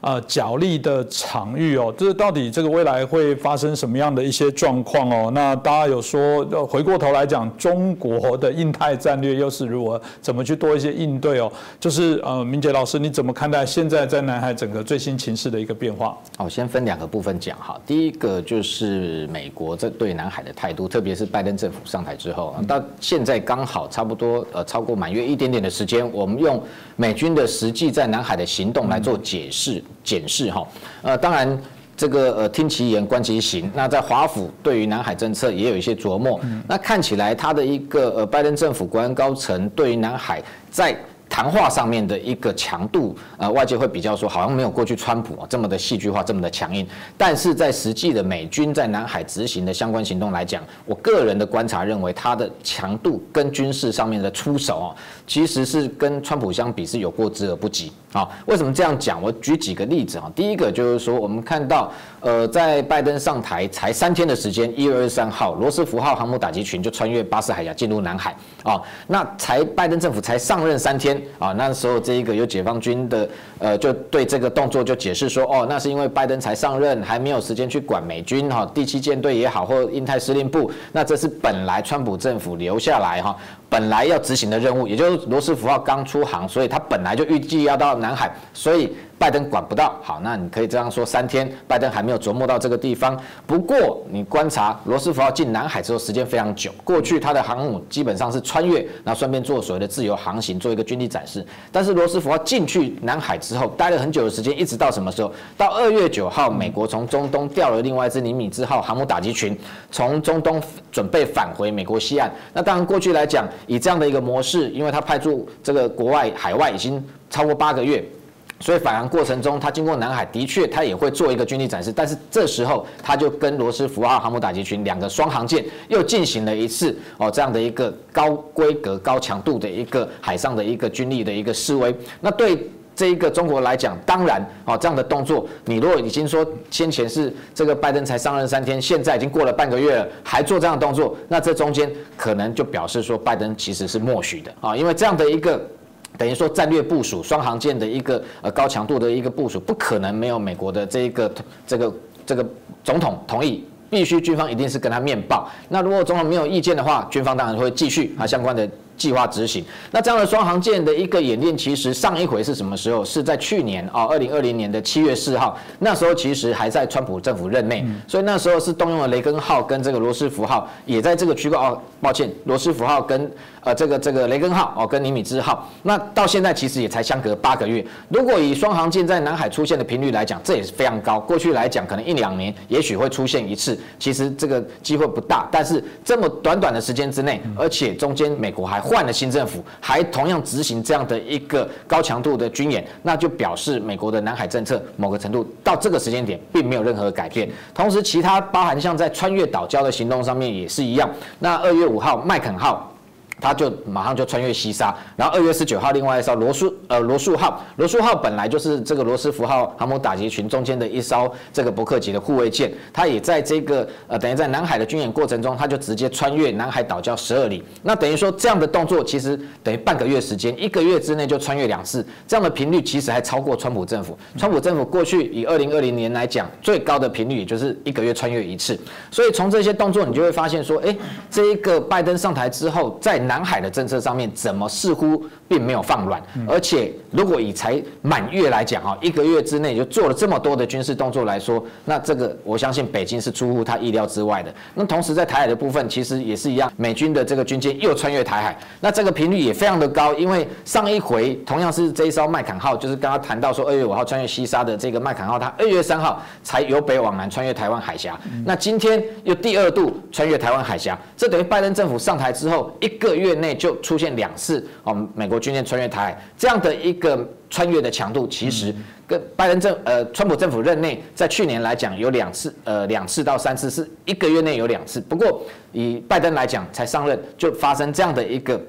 呃，角力的场域哦，这到底这个未来会发生什么样的一些状况哦？那大家有说，回过头来讲，中国的印太战略又是如何，怎么去多一些应对哦？就是呃，明杰老师，你怎么看待现在在南海整个最新情势的一个变化？好，先分两个部分讲哈。第一个就是美国这对南海的态度，特别是拜登政府上台之后，到现在刚好差不多呃超过满月一点点的时间，我们用美军的实际在南海的行动来做解释。检视哈，呃，当然这个呃听其言观其行，那在华府对于南海政策也有一些琢磨，那看起来他的一个呃拜登政府国安高层对于南海在。谈话上面的一个强度，呃，外界会比较说，好像没有过去川普啊这么的戏剧化，这么的强硬。但是在实际的美军在南海执行的相关行动来讲，我个人的观察认为，它的强度跟军事上面的出手哦，其实是跟川普相比是有过之而不及啊。为什么这样讲？我举几个例子啊。第一个就是说，我们看到，呃，在拜登上台才三天的时间，一月二十三号，罗斯福号航母打击群就穿越巴士海峡进入南海啊。那才拜登政府才上任三天。啊，那时候这一个有解放军的，呃，就对这个动作就解释说，哦，那是因为拜登才上任，还没有时间去管美军哈，第七舰队也好，或印太司令部，那这是本来川普政府留下来哈，本来要执行的任务，也就是罗斯福号刚出航，所以他本来就预计要到南海，所以。拜登管不到，好，那你可以这样说，三天拜登还没有琢磨到这个地方。不过你观察罗斯福号进南海之后，时间非常久。过去他的航母基本上是穿越，那顺便做所谓的自由航行，做一个军力展示。但是罗斯福号进去南海之后，待了很久的时间，一直到什么时候？到二月九号，美国从中东调了另外一支尼米兹号航母打击群，从中东准备返回美国西岸。那当然，过去来讲，以这样的一个模式，因为他派驻这个国外海外已经超过八个月。所以返航过程中，他经过南海，的确他也会做一个军力展示，但是这时候他就跟罗斯福号航母打击群两个双航舰又进行了一次哦这样的一个高规格、高强度的一个海上的一个军力的一个示威。那对这一个中国来讲，当然哦这样的动作，你如果已经说先前是这个拜登才上任三天，现在已经过了半个月了，还做这样的动作，那这中间可能就表示说拜登其实是默许的啊，因为这样的一个。等于说战略部署双航舰的一个呃高强度的一个部署，不可能没有美国的这一个这个这个总统同意，必须军方一定是跟他面报。那如果总统没有意见的话，军方当然会继续啊相关的。计划执行，那这样的双航舰的一个演练，其实上一回是什么时候？是在去年啊，二零二零年的七月四号，那时候其实还在川普政府任内，所以那时候是动用了雷根号跟这个罗斯福号，也在这个区块哦，抱歉，罗斯福号跟呃这个这个雷根号哦跟尼米兹号，那到现在其实也才相隔八个月。如果以双航舰在南海出现的频率来讲，这也是非常高。过去来讲，可能一两年也许会出现一次，其实这个机会不大。但是这么短短的时间之内，而且中间美国还换了新政府，还同样执行这样的一个高强度的军演，那就表示美国的南海政策某个程度到这个时间点并没有任何改变。同时，其他包含像在穿越岛礁的行动上面也是一样。那二月五号麦肯号。他就马上就穿越西沙，然后二月十九号，另外一艘罗素呃罗素号，罗素号本来就是这个罗斯福号航母打击群中间的一艘这个伯克级的护卫舰，它也在这个呃等于在南海的军演过程中，它就直接穿越南海岛礁十二里。那等于说这样的动作其实等于半个月时间，一个月之内就穿越两次，这样的频率其实还超过川普政府。川普政府过去以二零二零年来讲，最高的频率也就是一个月穿越一次。所以从这些动作，你就会发现说，哎，这一个拜登上台之后，在南海的政策上面，怎么似乎并没有放软？而且，如果以才满月来讲，哈，一个月之内就做了这么多的军事动作来说，那这个我相信北京是出乎他意料之外的。那同时在台海的部分，其实也是一样，美军的这个军舰又穿越台海，那这个频率也非常的高。因为上一回同样是这一艘麦坎号，就是刚刚谈到说二月五号穿越西沙的这个麦坎号，它二月三号才由北往南穿越台湾海峡。那今天又第二度穿越台湾海峡，这等于拜登政府上台之后一个月内。就出现两次哦，美国军舰穿越台海这样的一个穿越的强度，其实跟拜登政呃川普政府任内在去年来讲有两次呃两次到三次，是一个月内有两次。不过以拜登来讲，才上任就发生这样的一个。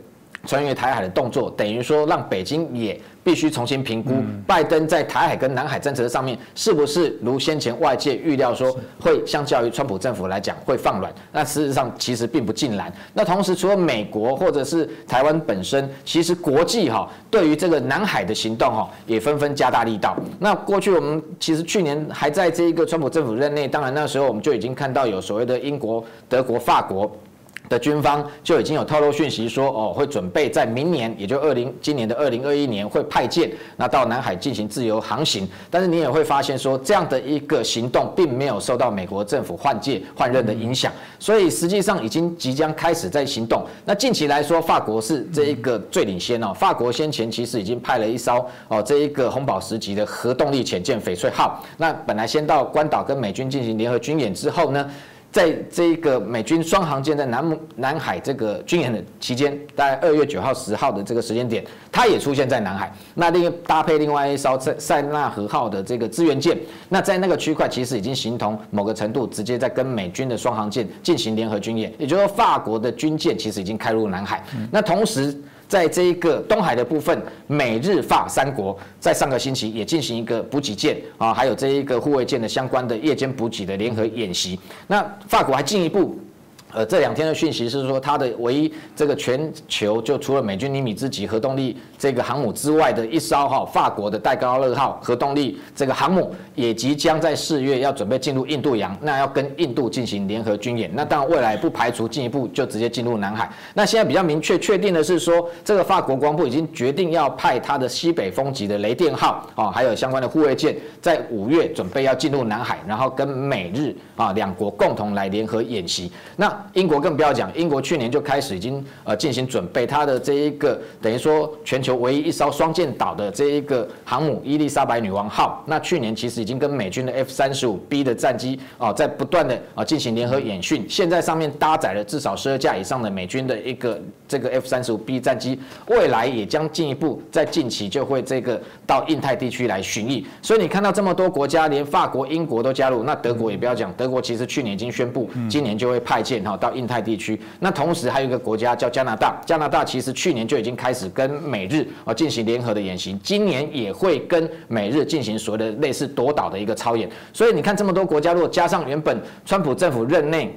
穿越台海的动作，等于说让北京也必须重新评估拜登在台海跟南海政策上面是不是如先前外界预料说会相较于川普政府来讲会放软，那事实上其实并不尽然。那同时除了美国或者是台湾本身，其实国际哈对于这个南海的行动哈也纷纷加大力道。那过去我们其实去年还在这一个川普政府任内，当然那时候我们就已经看到有所谓的英国、德国、法国。的军方就已经有透露讯息说，哦，会准备在明年，也就二零今年的二零二一年会派舰，那到南海进行自由航行。但是你也会发现说，这样的一个行动并没有受到美国政府换届换任的影响，所以实际上已经即将开始在行动。那近期来说，法国是这一个最领先哦。法国先前其实已经派了一艘哦这一个红宝石级的核动力潜舰翡翠号，那本来先到关岛跟美军进行联合军演之后呢？在这个美军双航舰在南南海这个军演的期间，大概二月九号、十号的这个时间点，它也出现在南海。那另搭配另外一艘塞塞纳河号的这个支援舰，那在那个区块其实已经形同某个程度，直接在跟美军的双航舰进行联合军演。也就是说，法国的军舰其实已经开入南海。那同时，在这一个东海的部分，美日法三国在上个星期也进行一个补给舰啊，还有这一个护卫舰的相关的夜间补给的联合演习。那法国还进一步。呃，这两天的讯息是说，它的唯一这个全球就除了美军尼米兹级核动力这个航母之外的一艘哈法国的戴高乐号核动力这个航母，也即将在四月要准备进入印度洋，那要跟印度进行联合军演。那当然未来不排除进一步就直接进入南海。那现在比较明确确定的是说，这个法国光部已经决定要派它的西北风级的雷电号啊，还有相关的护卫舰，在五月准备要进入南海，然后跟美日啊两国共同来联合演习。那英国更不要讲，英国去年就开始已经呃进行准备，它的这一个等于说全球唯一一艘双舰岛的这一个航母伊丽莎白女王号，那去年其实已经跟美军的 F 三十五 B 的战机啊在不断的啊进行联合演训，现在上面搭载了至少十二架以上的美军的一个这个 F 三十五 B 战机，未来也将进一步在近期就会这个到印太地区来巡弋，所以你看到这么多国家，连法国、英国都加入，那德国也不要讲，德国其实去年已经宣布今年就会派舰。到印太地区，那同时还有一个国家叫加拿大，加拿大其实去年就已经开始跟美日啊进行联合的演习，今年也会跟美日进行所谓的类似夺岛的一个操演。所以你看这么多国家，如果加上原本川普政府任内。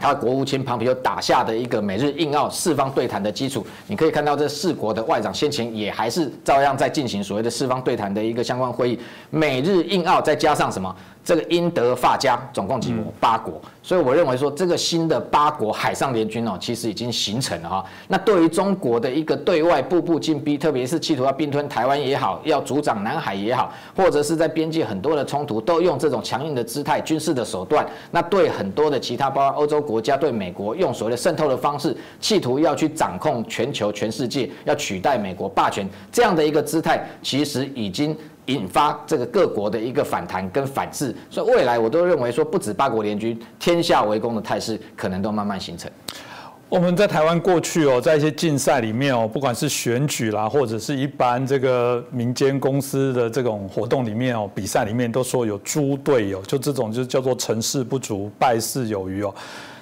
他国务卿庞皮又打下的一个美日印澳四方对谈的基础，你可以看到这四国的外长先前也还是照样在进行所谓的四方对谈的一个相关会议。美日印澳再加上什么？这个英德法加总共几国？八国。所以我认为说，这个新的八国海上联军哦，其实已经形成了哈。那对于中国的一个对外步步进逼，特别是企图要并吞台湾也好，要阻挡南海也好，或者是在边界很多的冲突，都用这种强硬的姿态、军事的手段。那对很多的其他，包括欧洲。国家对美国用所谓的渗透的方式，企图要去掌控全球、全世界，要取代美国霸权，这样的一个姿态，其实已经引发这个各国的一个反弹跟反制。所以未来我都认为说，不止八国联军，天下围攻的态势可能都慢慢形成。我们在台湾过去哦，在一些竞赛里面哦，不管是选举啦，或者是一般这个民间公司的这种活动里面哦，比赛里面都说有猪队友，就这种就叫做成事不足败事有余哦。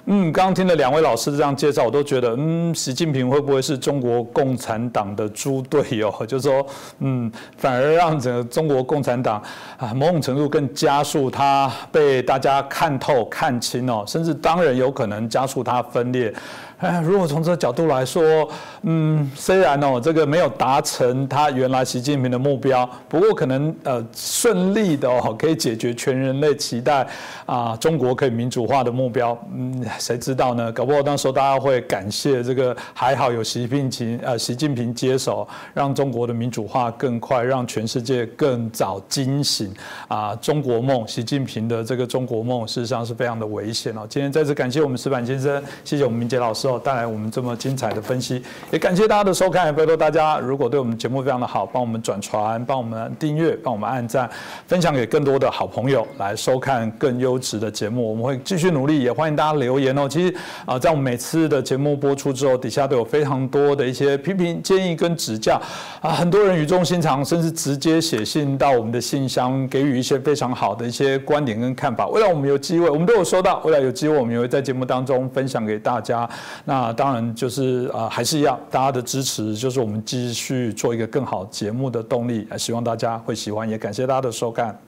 嗯，刚刚听了两位老师这样介绍，我都觉得，嗯，习近平会不会是中国共产党的猪队友？就是说，嗯，反而让整个中国共产党啊，某种程度更加速它被大家看透、看清哦，甚至当然有可能加速它分裂。哎，如果从这个角度来说，嗯，虽然哦，这个没有达成他原来习近平的目标，不过可能呃顺利的哦，可以解决全人类期待啊，中国可以民主化的目标。嗯，谁知道呢？搞不好到时候大家会感谢这个，还好有习近平呃，习近平接手，让中国的民主化更快，让全世界更早惊醒啊，中国梦，习近平的这个中国梦，事实上是非常的危险哦。今天再次感谢我们石板先生，谢谢我们明杰老师。带来我们这么精彩的分析，也感谢大家的收看。拜托大家，如果对我们节目非常的好，帮我们转传，帮我们订阅，帮我们按赞，分享给更多的好朋友来收看更优质的节目。我们会继续努力，也欢迎大家留言哦。其实啊，在我们每次的节目播出之后，底下都有非常多的一些批评、建议跟指教啊。很多人语重心长，甚至直接写信到我们的信箱，给予一些非常好的一些观点跟看法。未来我们有机会，我们都有收到。未来有机会，我们也会在节目当中分享给大家。那当然就是啊，还是一样大家的支持，就是我们继续做一个更好节目的动力。希望大家会喜欢，也感谢大家的收看。